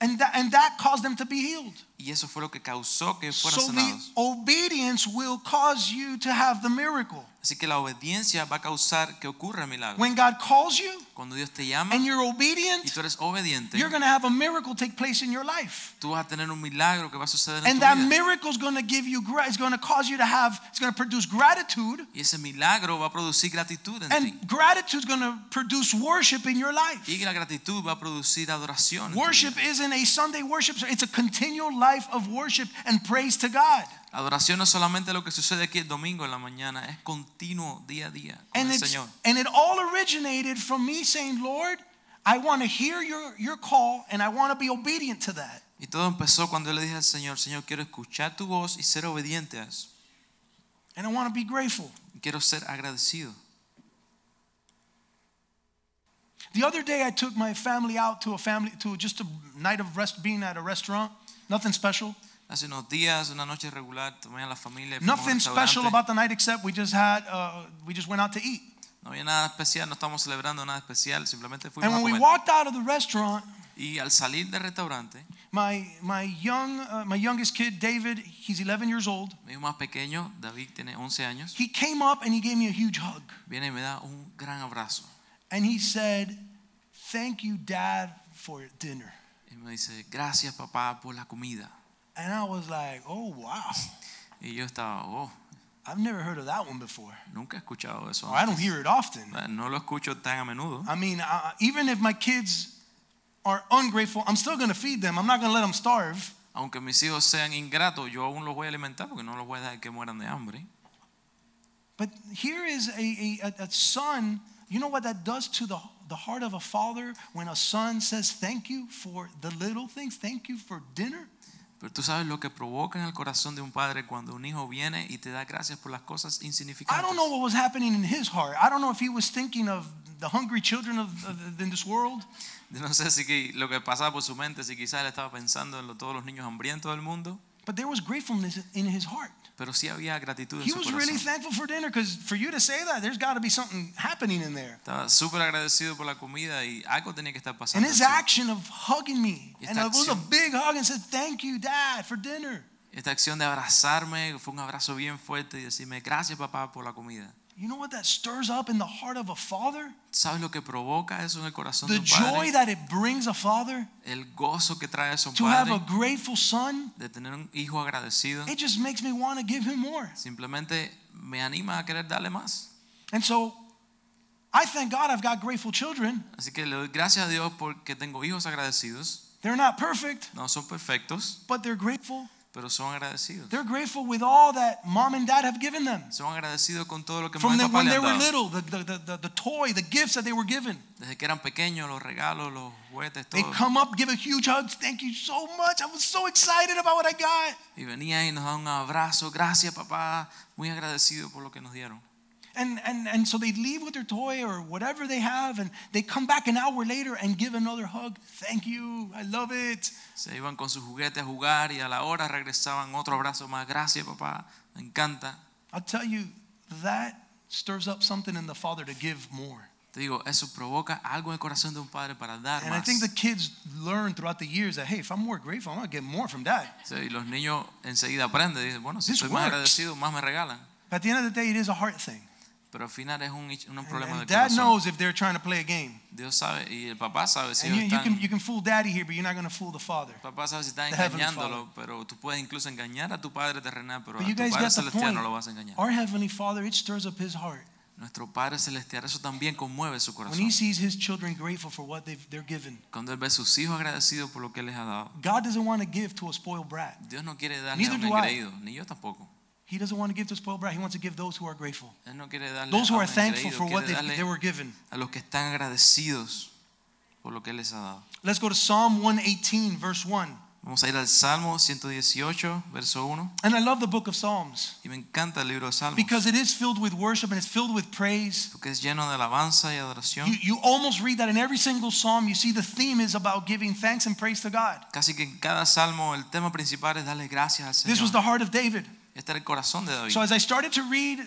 And that, and that caused them to be healed. Y eso fue lo que causó que fueran So the sanados. obedience will cause you to have the miracle. Así que la obediencia va a causar que ocurra. When God calls you Cuando Dios te llama and you're y obedient, tú eres obediente, you're going to have a miracle take place in your life. tú vas a tener un milagro que va a suceder en And tu that miracle is going to give you, it's going to cause you to have, it's going to produce gratitude. Y ese milagro va a producir gratitud en ti. And gratitude is going to produce worship in your life. Y la gratitud va a producir adoración. Worship vida. isn't a Sunday worship, it's a continual life of worship and praise to God. Adoración no es solamente lo que sucede aquí el domingo en la mañana, es continuo día a día con And el Señor. and it all originated from me saying, Lord, I want to hear your, your call and I want to be obedient to that. Y todo empezó cuando yo le dije al Señor, Señor, quiero escuchar tu voz y ser obediente a eso. And I want to be grateful. Quiero ser agradecido. The other day I took my family out to a family to just a night of rest being at a restaurant. Nothing special. Hace unos días, una noche regular, tomé a la familia y fuimos a un Nothing special about the night except we just had uh, we just went out to eat. No había nada especial, no estamos celebrando nada especial, simplemente fuimos And a when we walked out of the restaurant, Y al salir del restaurante, my my young uh, my youngest kid David, he's 11 years old. mi hijo más pequeño, David tiene 11 años, He came up and he gave me a huge hug. viene y me da un gran abrazo. And he said, "Thank you, Dad, for dinner." Y me dice, gracias papá por la comida. And I was like, "Oh wow, Y yo estaba, oh, I've never heard of that one before. nunca he escuchado eso. Or I don't hear it often." No lo escucho tan a menudo. I mean, uh, even if my kids are ungrateful, I'm still going to feed them. I'm not going to let them starve. Aunque mis hijos sean ingratos, yo aún los voy a alimentar porque no los voy a dejar que mueran de hambre. But here is a, a, a son. You know what that does to the, the heart of a father when a son says, Thank you for the little things, thank you for dinner? Pero tú sabes lo que provoca en el corazón de un padre cuando un hijo viene y te da gracias por las cosas I insignificantes. don't know what was happening in his heart. I don't know if he was thinking of the hungry children of, of in this world. Yo no sé si que lo que pasaba por su mente, si quizás él estaba pensando en lo- todos los niños hambrientos del mundo, But there was gratefulness in his heart. Pero sí había gratitud en He su was really thankful for dinner because for you to say that, there's got to be something happening in there. Estaba súper agradecido por la comida y algo tenía que estar And pasando. his en su- action of hugging me, Y and esta it was a acción- big hug, and said, "Thank you, Dad, for dinner." Esta acción de abrazarme fue un abrazo bien fuerte y decirme gracias papá por la comida. You know what that stirs up in the heart of a father? ¿Sabes lo que provoca eso en el corazón The de un joy that it brings a father El gozo que trae eso a un to have a padre grateful son. de tener un hijo agradecido. It just makes me want to give him more. Simplemente me anima a querer darle más. And so, I thank God I've got grateful children. Así que le doy gracias a Dios porque tengo hijos agradecidos. They're not perfect, No son perfectos, but they're grateful. Pero son agradecidos. They're grateful with all that mom and dad have given them. Son agradecidos con todo lo que From mamá y papá when le they han were dado. little, the, the, the, the, toy, the gifts that they were given. Desde que eran pequeños, los regalos, los juguetes, They todo. come up, give a huge hug. Thank you so much. I was so excited about what I got. Y venían y nos daban un abrazo. Gracias, papá. Muy agradecido por lo que nos dieron. And, and, and so they leave with their toy or whatever they have, and they come back an hour later and give another hug. Thank you. I love it. Se iban con sus juguetes a jugar y a la hora regresaban otro abrazo más. Gracias, papá. Me encanta. I'll tell you, that stirs up something in the father to give more. Te digo, eso provoca algo en el corazón de un padre para dar And I think the kids learn throughout the years that, hey, if I'm more grateful, I'm going to get more from dad. Sí, y los niños enseguida aprenden. Dicen, bueno, si This soy más agradecido, más me regalan. At the end of the day, it is a heart thing. Pero al final es un, un problema And del dad corazón. knows if they're trying to play a game. Dios sabe y el papá sabe si And you, you están, can, you can fool daddy here, but you're not going to fool the father. papá sabe si Heavenly engañándolo, pero tú puedes incluso engañar a tu padre terrenal, pero But a you tu guys padre celestial no lo vas a engañar. Our Heavenly Father, it stirs up His heart Nuestro Padre celestial eso también conmueve su corazón. when. He sees His children grateful for what they've, they're given. Cuando él ve a sus hijos agradecidos por lo que les ha dado. God doesn't want to give to a spoiled brat. Dios no quiere darle a un engreído, ni yo tampoco. He doesn't want to give to spoiled brat. He wants to give those who are grateful, no those who are thankful for what they, they were given. a los que están agradecidos por lo que les ha dado. Let's go to Psalm 118, verse 1. Vamos a ir al Salmo 118, verso 1. And I love the book of Psalms Y me encanta el libro de Salmos. because it is filled with worship and it's filled with praise. porque es lleno de alabanza y adoración. You, you almost read that in every single psalm. You see the theme is about giving thanks and praise to God. Casi que en cada salmo el tema principal es darle gracias al This was the heart of David. Este era el corazón de David. So as I started to read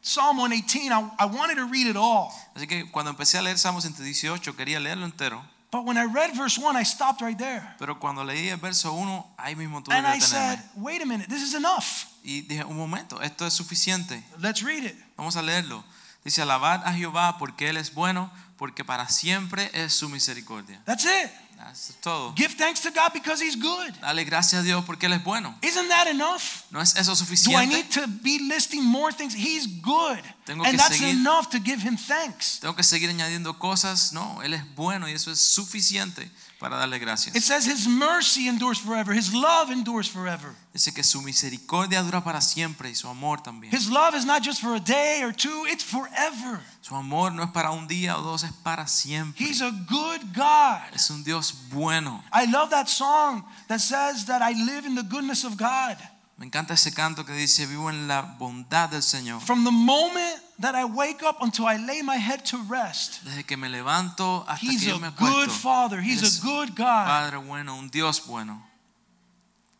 Psalm 118, I, I wanted to read it all. Así que cuando empecé a leer Salmo 118 quería leerlo entero, But when I read verse 1, I stopped right there. pero cuando leí el verso 1, ahí mismo tuve And que I said, wait a minute, this is enough. Y dije, un momento, esto es suficiente. Let's read it. Vamos a leerlo. Dice, alabad a Jehová porque Él es bueno, porque para siempre es su misericordia. That's it. Eso es todo. Give thanks to God because He's good. Dale gracias a Dios porque Él es bueno. Isn't that enough? ¿No es eso suficiente? Do I need to be listing more things? He's good. Tengo que And that's seguir- enough to give Him thanks. Tengo que seguir añadiendo cosas. No, Él es bueno y eso es suficiente para darle It says His mercy endures forever, His love endures forever. Dice que su misericordia dura para siempre y su amor también. His love is not just for a day or two, it's forever. Su amor no es para un día o dos, es para siempre. He's a good God. Es un Dios bueno. I love that song that says that I live in the goodness of God. Me encanta ese canto que dice, vivo en la bondad del Señor. From the moment that I wake up until I lay my head to rest, Desde que me levanto hasta He's que yo a me good. Father. He's a good God. Padre bueno, un Dios bueno.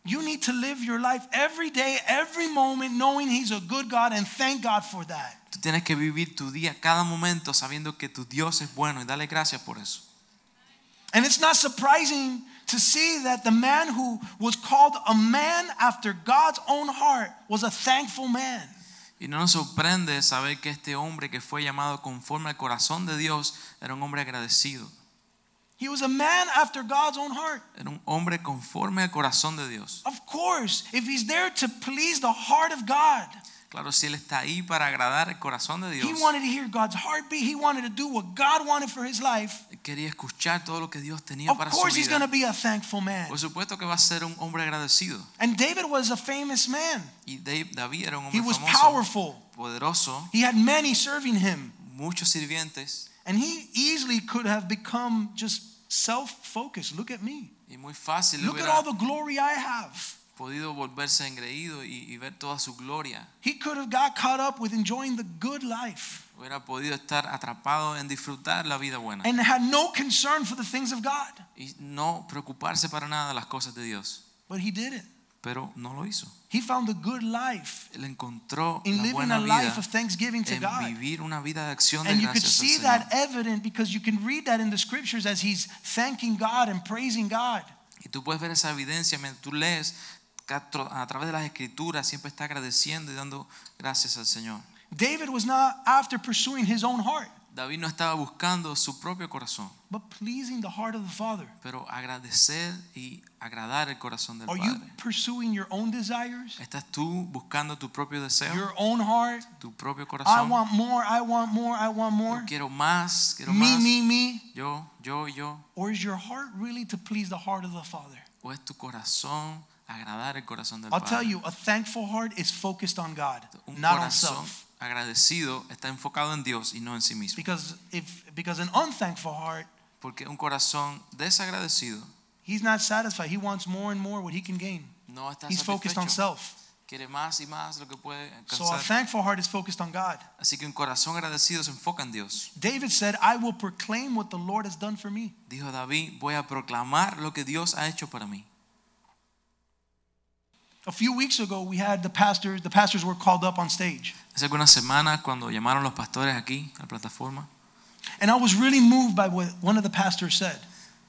You need to live your life every day, every moment, knowing He's a good God and thank God for that. Tú tienes que vivir tu día, cada momento, sabiendo que tu Dios es bueno y dale gracias por eso. And it's not surprising to see that the man who was called a man after God's own heart was a thankful man. Y no nos sorprende saber que este hombre que fue llamado conforme al corazón de Dios era un hombre agradecido. He was a man after God's own heart. Era un hombre conforme al corazón de Dios. Of course, if he's there to please the heart of God, Claro, si él está ahí para agradar el corazón de he Dios, wanted to hear God's heartbeat. He wanted to do what God wanted for his life. quería escuchar todo lo que Dios tenía Of para su course, he's going to vida. be a thankful man. Por supuesto que va a ser un hombre agradecido. And David was a famous man. Y David era un He hombre was famoso, powerful. poderoso, He had many serving him. muchos sirvientes And he easily could have become just self focused. Look at me. y muy fácil Look at all the glory I have. Podido volverse engreído y, y ver toda su gloria. He could have got caught up with enjoying the good life Hubiera podido estar atrapado en disfrutar la vida buena and had no concern for the things of God. y no preocuparse para nada de las cosas de Dios. But he didn't. Pero no lo hizo. He found the good life Él encontró in la living buena a vida life of thanksgiving to en God. vivir una vida de acción de And you could see that evident because you can read that in the scriptures as he's thanking God and praising God. Y tú puedes ver esa evidencia mientras tú lees a través de las escrituras, siempre está agradeciendo y dando gracias al Señor. David was not after pursuing his own heart, David no estaba buscando su propio corazón, but pleasing the heart of the Father. pero agradecer y agradar el corazón del Are you Padre. pursuing your own desires, ¿Estás tú buscando tu propio deseo, your own heart? tu propio I corazón? want more, I want more, I want more. Yo quiero más, quiero Me, más. me, me. Yo, yo, yo. Or is your heart really to please the heart of the Father? ¿O es tu corazón agradar el corazón del I'll tell you, a thankful heart is focused on God, Un not on corazón self. agradecido está enfocado en Dios y no en sí mismo. Because if because an unthankful heart, Porque un corazón desagradecido he's not satisfied. He wants more and more what he can gain. no está He's focused on satisfecho. self. Quiere más y más lo que puede So a alcanzar. thankful heart is focused on God. Así que un corazón agradecido se enfoca en Dios. David said, I will proclaim what the Lord has done for me. Dijo David, voy a proclamar lo que Dios ha hecho para mí. A few weeks ago, we had the pastors, the pastors were called up on stage. Hace algunas semanas cuando llamaron los pastores aquí a la plataforma, And I was really moved by what one of the pastors said.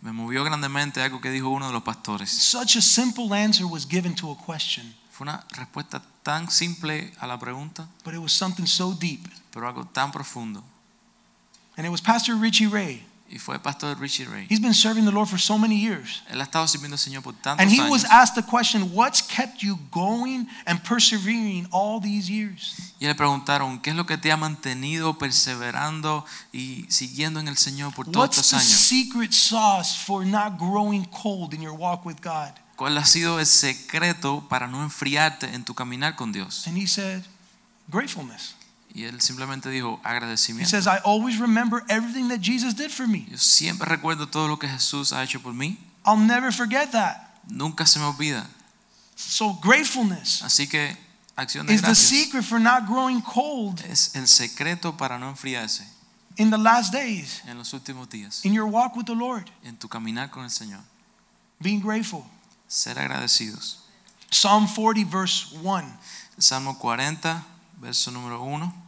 me movió grandemente algo que dijo uno de los pastores. Such a simple answer was given to a question. Fue una respuesta tan simple a la pregunta, but it was something so deep. pero algo tan profundo. And it was Pastor Richie Ray. Y fue pastor Richie Ray. He's been serving the Lord for so many years. Él ha estado sirviendo al Señor por tantos And he años. was asked the question, What's kept you going and persevering all these years? Y le preguntaron, ¿qué es lo que te ha mantenido perseverando y siguiendo en el Señor por todos What's estos the años? secret sauce for not growing cold in your walk with God? ¿Cuál ha sido el secreto para no enfriarte en tu caminar con Dios? And he said, Gratefulness. Y él simplemente dijo He says, I always remember everything that Jesus did for me. Yo siempre recuerdo todo lo que Jesús ha hecho por mí. I'll never forget that. Nunca se me olvida. So, gratefulness Así que acción de is the secret for not growing cold es el secreto para no enfriarse in the last days, en los últimos días, in your walk with the Lord. en tu caminar con el Señor. Being grateful. Ser agradecidos. Psalm 40, verse 1. El Salmo 40, verso número 1.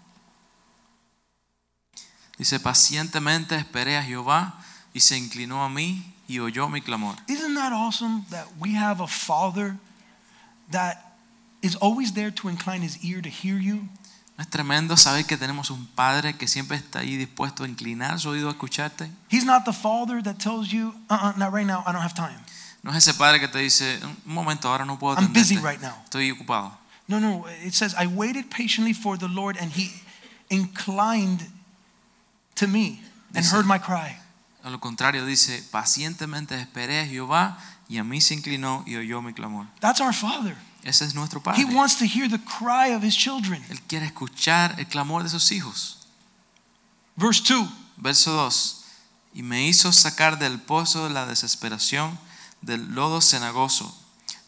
Dice, pacientemente esperé a Jehová y se inclinó a mí y oyó mi clamor. Isn't that awesome that we have a father that is always there to incline his ear to hear you? ¿No es tremendo saber que tenemos un Padre que siempre está ahí dispuesto a inclinar su oído a escucharte? He's not the father that tells you, uh uh not right now, I don't have time. No es ese Padre que te dice, un momento, ahora no puedo I'm busy right now. Estoy ocupado. No, no, it says, I waited patiently for the Lord and he inclined to me and Dice- heard my cry. A lo contrario, dice, pacientemente esperé a Jehová y a mí se inclinó y oyó mi clamor. That's our father. Ese es nuestro Padre. He wants to hear the cry of his children. Él quiere escuchar el clamor de sus hijos. Verse 2 Verso 2. Y me hizo sacar del pozo de la desesperación, del lodo cenagoso.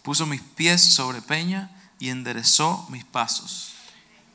Puso mis pies sobre peña y enderezó mis pasos.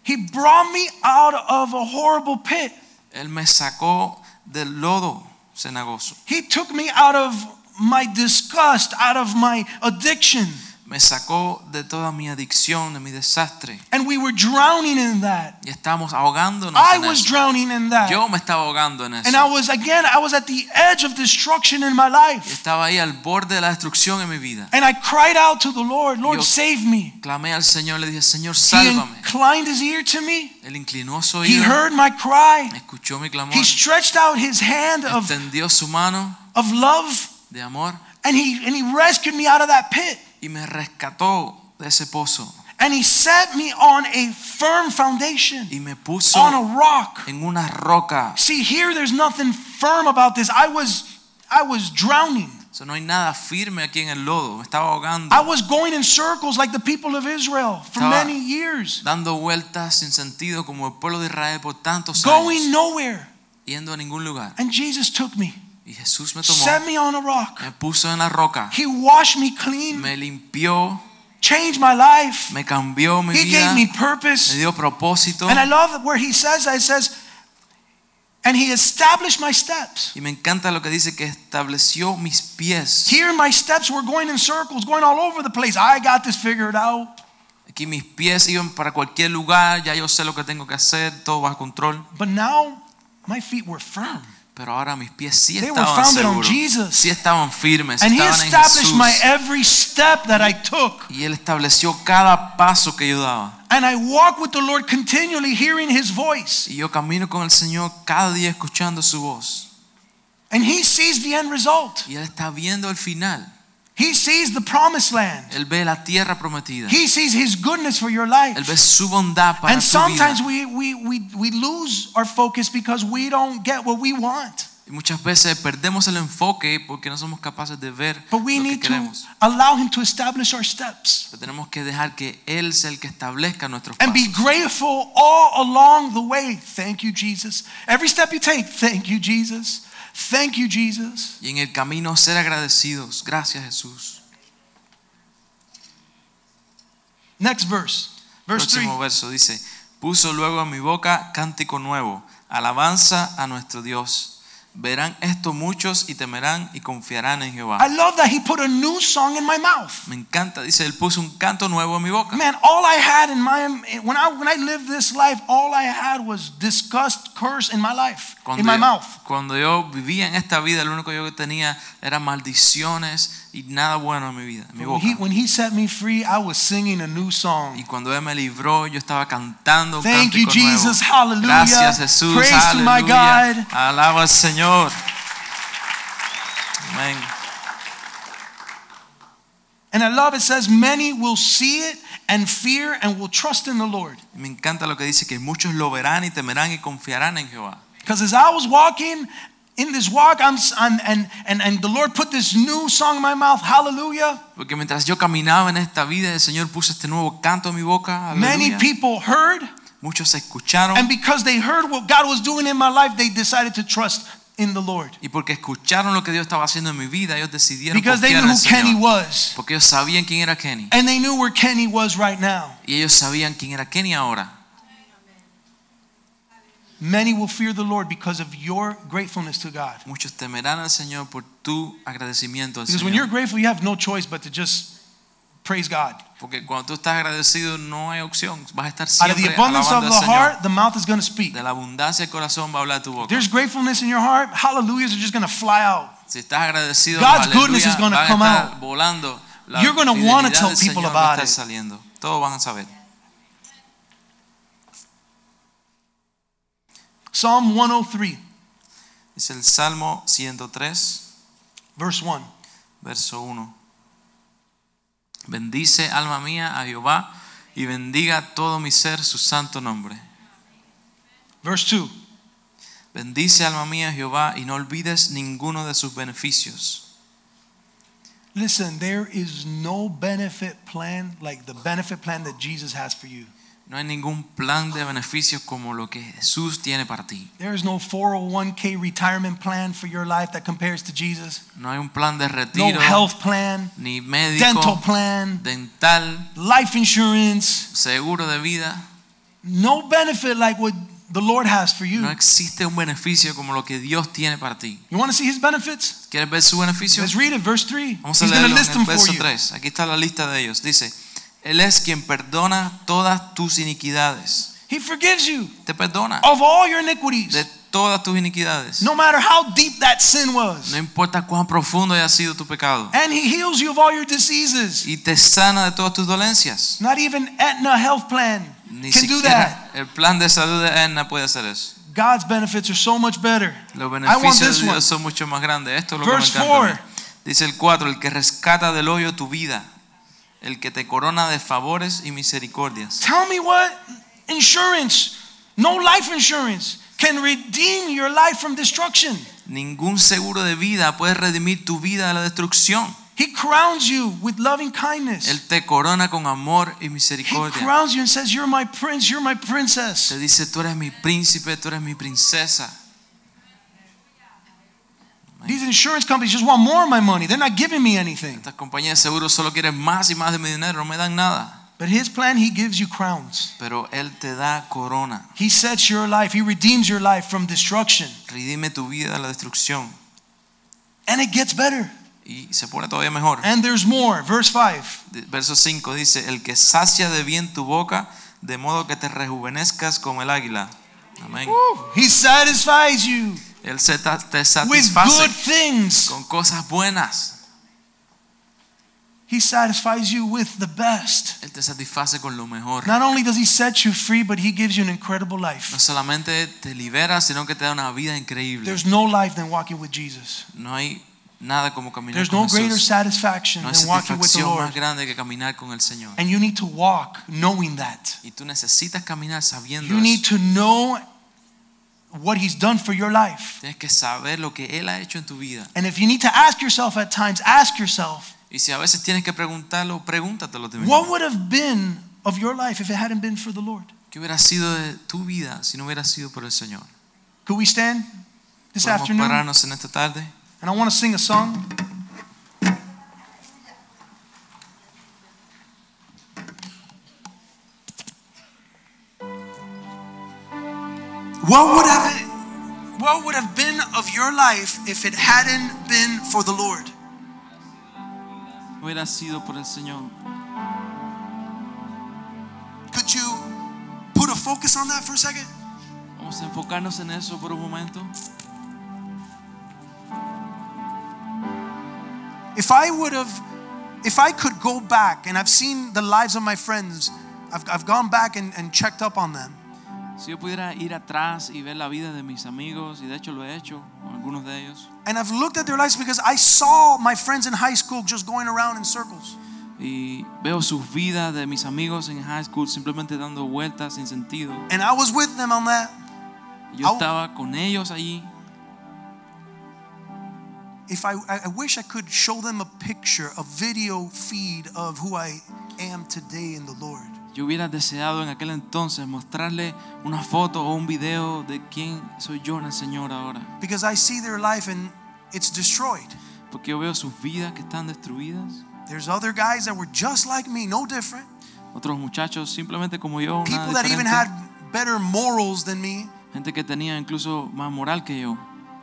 He brought me out of a horrible pit. Él me sacó del lodo cenagoso. He took me out of my disgust, out of my addiction. Me sacó de toda mi adicción, de mi desastre. And we were drowning in that. Y estábamos ahogándonos I en was eso. drowning in that. Yo me estaba ahogando en And I eso. was, again, I was at the edge of destruction in my Y life. Estaba ahí al borde de la destrucción en mi vida. And I cried out to the Lord, Lord, Yo- save me. Clamé al Señor, le dije, Señor, sálvame. He inclined his ear to me. Él inclinó su oído. He heard my cry. escuchó mi clamor, He stretched out his hand of, extendió su mano of love de amor and he, and he rescued me out of that pit. Y me rescató de ese pozo And he set me on a firm foundation, y me puso on a rock. en una roca. See, here there's nothing firm about this. I was I was drowning. So no hay nada firme aquí en el lodo, me estaba ahogando, I was going in circles like the people of Israel for Estaba- many years, dando vueltas sin sentido como el pueblo de Israel por tantos going años, nowhere. yendo a ningún lugar. And Jesus took me, Y Jesús me tomó, set me on a rock. me puso en la roca, He washed me clean, me limpió, changed my life. me cambió mi He vida, gave me me purpose. dio propósito. And I love where he says that it says, and he established my steps. Y me encanta lo que dice que estableció mis pies. Here my steps were going in circles, going all over the place. I got this figured out. Aquí mis pies iban para cualquier lugar, ya yo sé lo que tengo que hacer, todo bajo control. But now my feet were firm. Pero ahora mis pies sí They were estaban founded on seguros, Jesus. sí estaban firmes, And he estaban en established Jesús. my every step that I took. Y Él estableció cada paso que yo daba. And I walk with the Lord continually hearing his voice. Y yo camino con el Señor cada día escuchando su voz. And he sees the end result. Y Él está viendo el final. He sees the promised land. Él ve la tierra prometida. He sees his goodness for your life. Él ve su bondad para And tu vida. sometimes we, we, we, we lose our focus because we don't get what we want. Y muchas veces perdemos el enfoque porque no somos capaces de ver But we lo que need to queremos. allow him to establish our steps Pero tenemos que dejar que Él sea el que establezca nuestros and be pasos. grateful all along the way. Thank you, Jesus. Every step you take, thank you, Jesus. Thank you, Jesus. Y en el camino ser agradecidos. Gracias Jesús. Next verse. Verse 3. Próximo verso dice, puso luego en mi boca cántico nuevo, alabanza a nuestro Dios. Verán esto muchos y temerán y confiarán en Jehová. I love that he put a new song in my mouth. Me encanta, dice, él puso un canto nuevo en mi boca. Man, all I had in my when I when I lived this life, all I had was disgust, curse in my life, Cuando in my yo, mouth. cuando yo vivía en esta vida, lo único que yo tenía eran maldiciones y nada bueno en mi vida, en mi When boca. he, when he set me free, I was singing a new song. Y cuando Él me libró, yo estaba cantando un Thank you, nuevo. Jesus. Hallelujah. Gracias, Jesús. Praise to my God. Alaba al Señor. Amén. And I love it says, many will see it and fear and will trust in the Lord. Me encanta lo que dice que muchos lo verán y temerán y confiarán en Jehová. Because as I was walking in this walk, I'm, I'm and, and, and the Lord put this new song in my mouth, hallelujah. Porque mientras yo caminaba en esta vida, el Señor puso este nuevo canto en mi boca. Many people heard, Muchos escucharon and because they heard what God was doing in my life, they decided to trust in the Lord. y porque escucharon lo que Dios estaba haciendo en mi vida, ellos decidieron Because they knew who Kenny was. Porque ellos sabían quién era Kenny. And they knew where Kenny was right now. Y ellos sabían quién era Kenny ahora. Many will fear the Lord because of your gratefulness to God. Muchos temerán al Señor por tu agradecimiento al Because when you're Señor. grateful, you have no choice but to just praise God. Porque cuando tú estás agradecido no hay opción. Vas a estar Out of the siempre abundance of alabando the Señor. heart, the mouth is going to speak. De la abundancia del corazón va a hablar tu boca. There's gratefulness in your heart, hallelujahs are just going to fly out. Si estás agradecido, God's aleluya, goodness is gonna van a come estar out. volando. La You're gonna wanna tell del people Señor va a about estar it. saliendo. Todos van a saber. Psalm 103, Es el Salmo 103, verse 1. verso 1. Bendice alma mía a Jehová y bendiga todo mi ser su santo nombre. Verse 2. Bendice alma mía Jehová y no olvides ninguno de sus beneficios. Listen, there is no benefit plan like the benefit plan that Jesus has for you. No hay ningún plan de beneficios como lo que Jesús tiene para ti. There is no 401k retirement plan for your life that compares to Jesus. No hay un plan de No retiro, health plan, ni médico, dental plan, dental, life insurance. seguro de vida. No benefit like what the Lord has for you. No existe un beneficio como lo que Dios tiene para ti. You want to see his benefits? ¿Quieres ver su beneficio? Let's read it, verse 3. Vamos a He's going to leerlo list en them el for verso you. 3. Aquí está la lista de ellos. Dice, Él es quien perdona todas tus iniquidades. He forgives you Te perdona of all your de iniquities, todas tus iniquidades. no matter how deep that sin was. No importa cuán profundo haya sido tu pecado. And he heals you of all your diseases. Y te sana de todas tus dolencias. Not even Aetna Health Plan Ni can do that. el plan de salud de Aetna puede hacer eso. God's benefits are so much better. Los I want beneficios this de one. Dios son mucho más grandes. Esto es lo que Verse me encanta. a mí. 4. Dice el 4, el que rescata del hoyo tu vida, el que te corona de favores y misericordias. Tell me what insurance, no life insurance, can redeem your life from destruction. Ningún seguro de vida puede redimir tu vida de la destrucción. He crowns you with loving kindness. Él te corona con amor y He misericordia. crowns you and says, You're my prince, you're my princess. Te dice, tú eres mi príncipe, tú eres mi princesa. These insurance companies just want more of my money. They're not giving me anything. Estas compañías de seguros solo quieren más y más de mi dinero, no me dan nada. But his plan, he gives you crowns. Pero Él te da corona. He sets your life, he redeems your life from destruction. Redime tu vida de la destrucción. And it gets better. Y se pone todavía mejor. And there's more. Verse 5. Verso 5 dice, el que sacia de bien tu boca, de modo que te rejuvenezcas como el águila. Amén. He satisfies you Él se te with satisface good things. con cosas buenas. He satisfies you with the best. Él te satisface con lo mejor. Not only does he set you free, but he gives you an incredible life. No solamente te libera, sino que te da una vida increíble. There's no life than walking with Jesus. No hay nada como caminar There's con no greater satisfaction No hay than walking with the Lord. más grande que caminar con el Señor. And you need to walk knowing that. Y tú necesitas caminar sabiendo You need to know what he's done for your life. Tienes que saber lo que Él ha hecho en tu vida. And if you need to ask yourself at times, ask yourself, Y si a veces tienes que preguntarlo, pregúntatelo mismo. what would have been of your life if it hadn't been for the Lord? ¿Qué hubiera sido de tu vida si no hubiera sido por el Señor? Could we stand this afternoon? pararnos en esta tarde. And I want to sing a song. What would have what would have been of your life if it hadn't been for the Lord? Hubiera sido por el Señor. Could you put a focus on that for a second? Vamos a enfocarnos en eso por un momento. If I would have, if I could go back, and I've seen the lives of my friends, I've, I've gone back and, and checked up on them. Si yo pudiera ir atrás y ver la vida de mis amigos, y de hecho lo he hecho con algunos de ellos, And I've looked at their lives because I saw my friends in high school just going around in circles. y veo sus vidas de mis amigos en high school simplemente dando vueltas sin sentido. And I was with them on that. Yo estaba con ellos allí. If I, I I wish I could show them a picture, a video feed of who I am today in the Lord. Yo hubiera deseado en aquel entonces mostrarle una foto o un video de quién soy yo en el Señor ahora. Because I see their life and it's destroyed. Porque yo veo sus vidas que están destruidas. There's other guys that were just like me, no different. Otros muchachos simplemente como yo, People that even had better morals than me, gente que tenía incluso más moral que yo,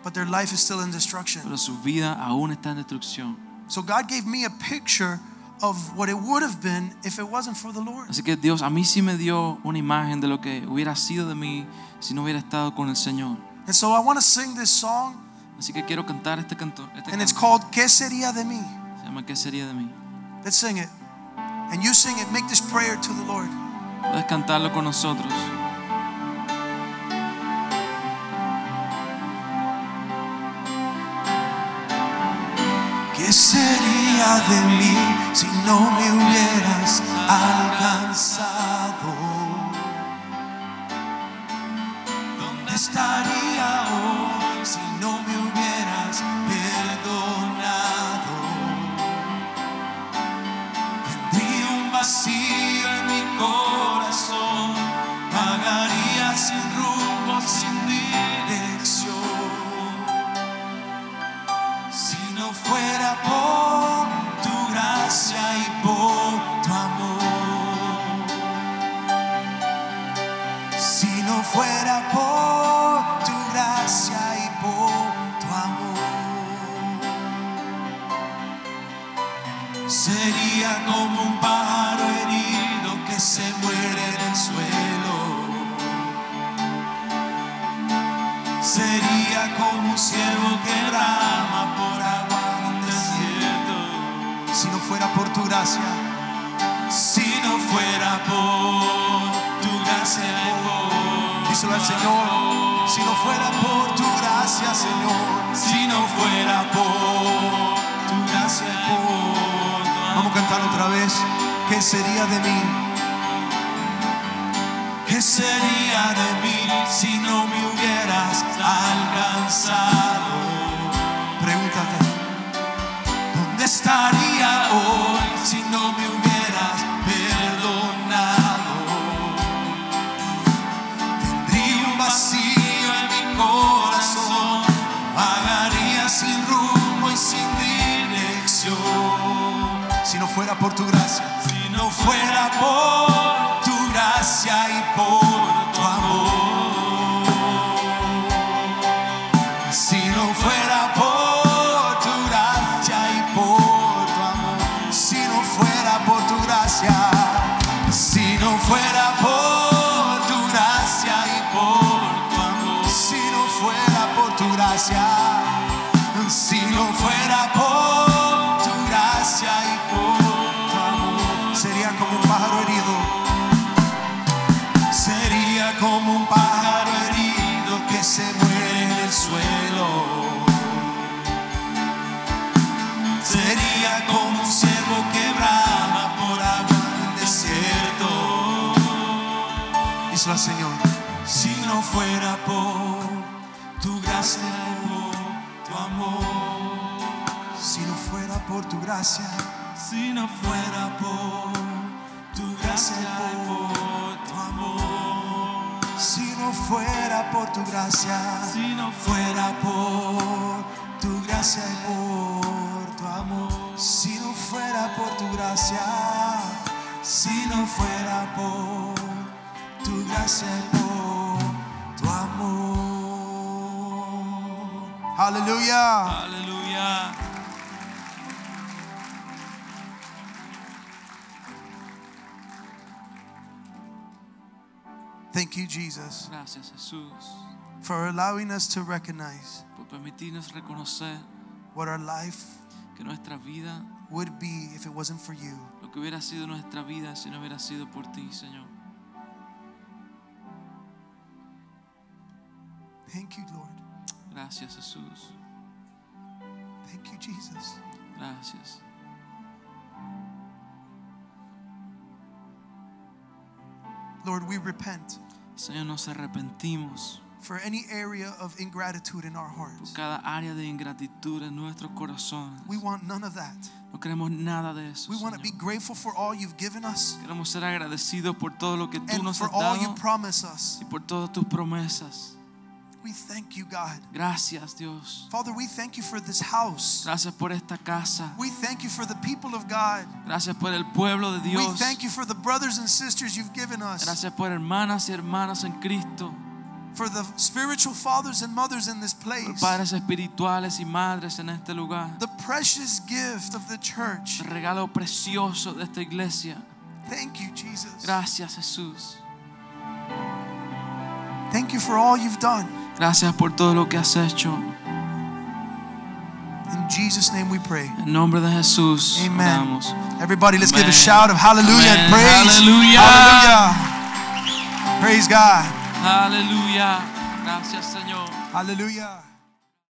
but their life is still in destruction. pero su vida aún está en destrucción. So God gave me a picture of what it would have been if it wasn't for the Lord. Así que Dios a mí sí me dio una imagen de lo que hubiera sido de mí si no hubiera estado con el Señor. And so I want to sing this song, Así que quiero cantar este canto. Este and it's called ¿Qué sería de mí? Se llama ¿Qué sería de mí? Let's sing it. And you sing it, make this prayer to the Lord. Puedes cantarlo con nosotros. ¿Qué sería de mí no me hubieras? Aleluya. Thank Thank you, Jesus, Gracias Jesús for allowing us to recognize por permitirnos reconocer what our life que nuestra vida, would be if it wasn't for you. lo que hubiera sido nuestra vida si no hubiera sido por ti, Señor. Thank you, Lord. Gracias Jesús. Thank you, Jesus. Gracias. Lord, we repent Señor, nos arrepentimos for any area of ingratitude in our por hearts. cada área de ingratitud en nuestros corazones. We want none of that. No queremos nada de eso. We want to be grateful for all you've given us Queremos ser agradecidos por todo lo que tú and nos for has all you dado promise us. y por todas tus promesas. We thank you, God. Gracias, Dios. Father, we thank you for this house. Gracias por esta casa. We thank you for the people of God. Gracias por el pueblo de Dios. We thank you for the brothers and sisters you've given us, Gracias por hermanas y hermanos en Cristo. for the spiritual fathers and mothers in this Por place, padres espirituales y madres en este lugar. the precious gift of the church. El regalo precioso de esta iglesia. Thank you, Jesus. Gracias, Jesús. Thank you for all you've done. Gracias por todo lo que has hecho. In Jesus' name we pray. En nombre de Jesús. Amen. oramos. Everybody, let's give a shout of hallelujah and praise. Hallelujah. Hallelujah. Praise God. Aleluya. Gracias, Señor. Hallelujah.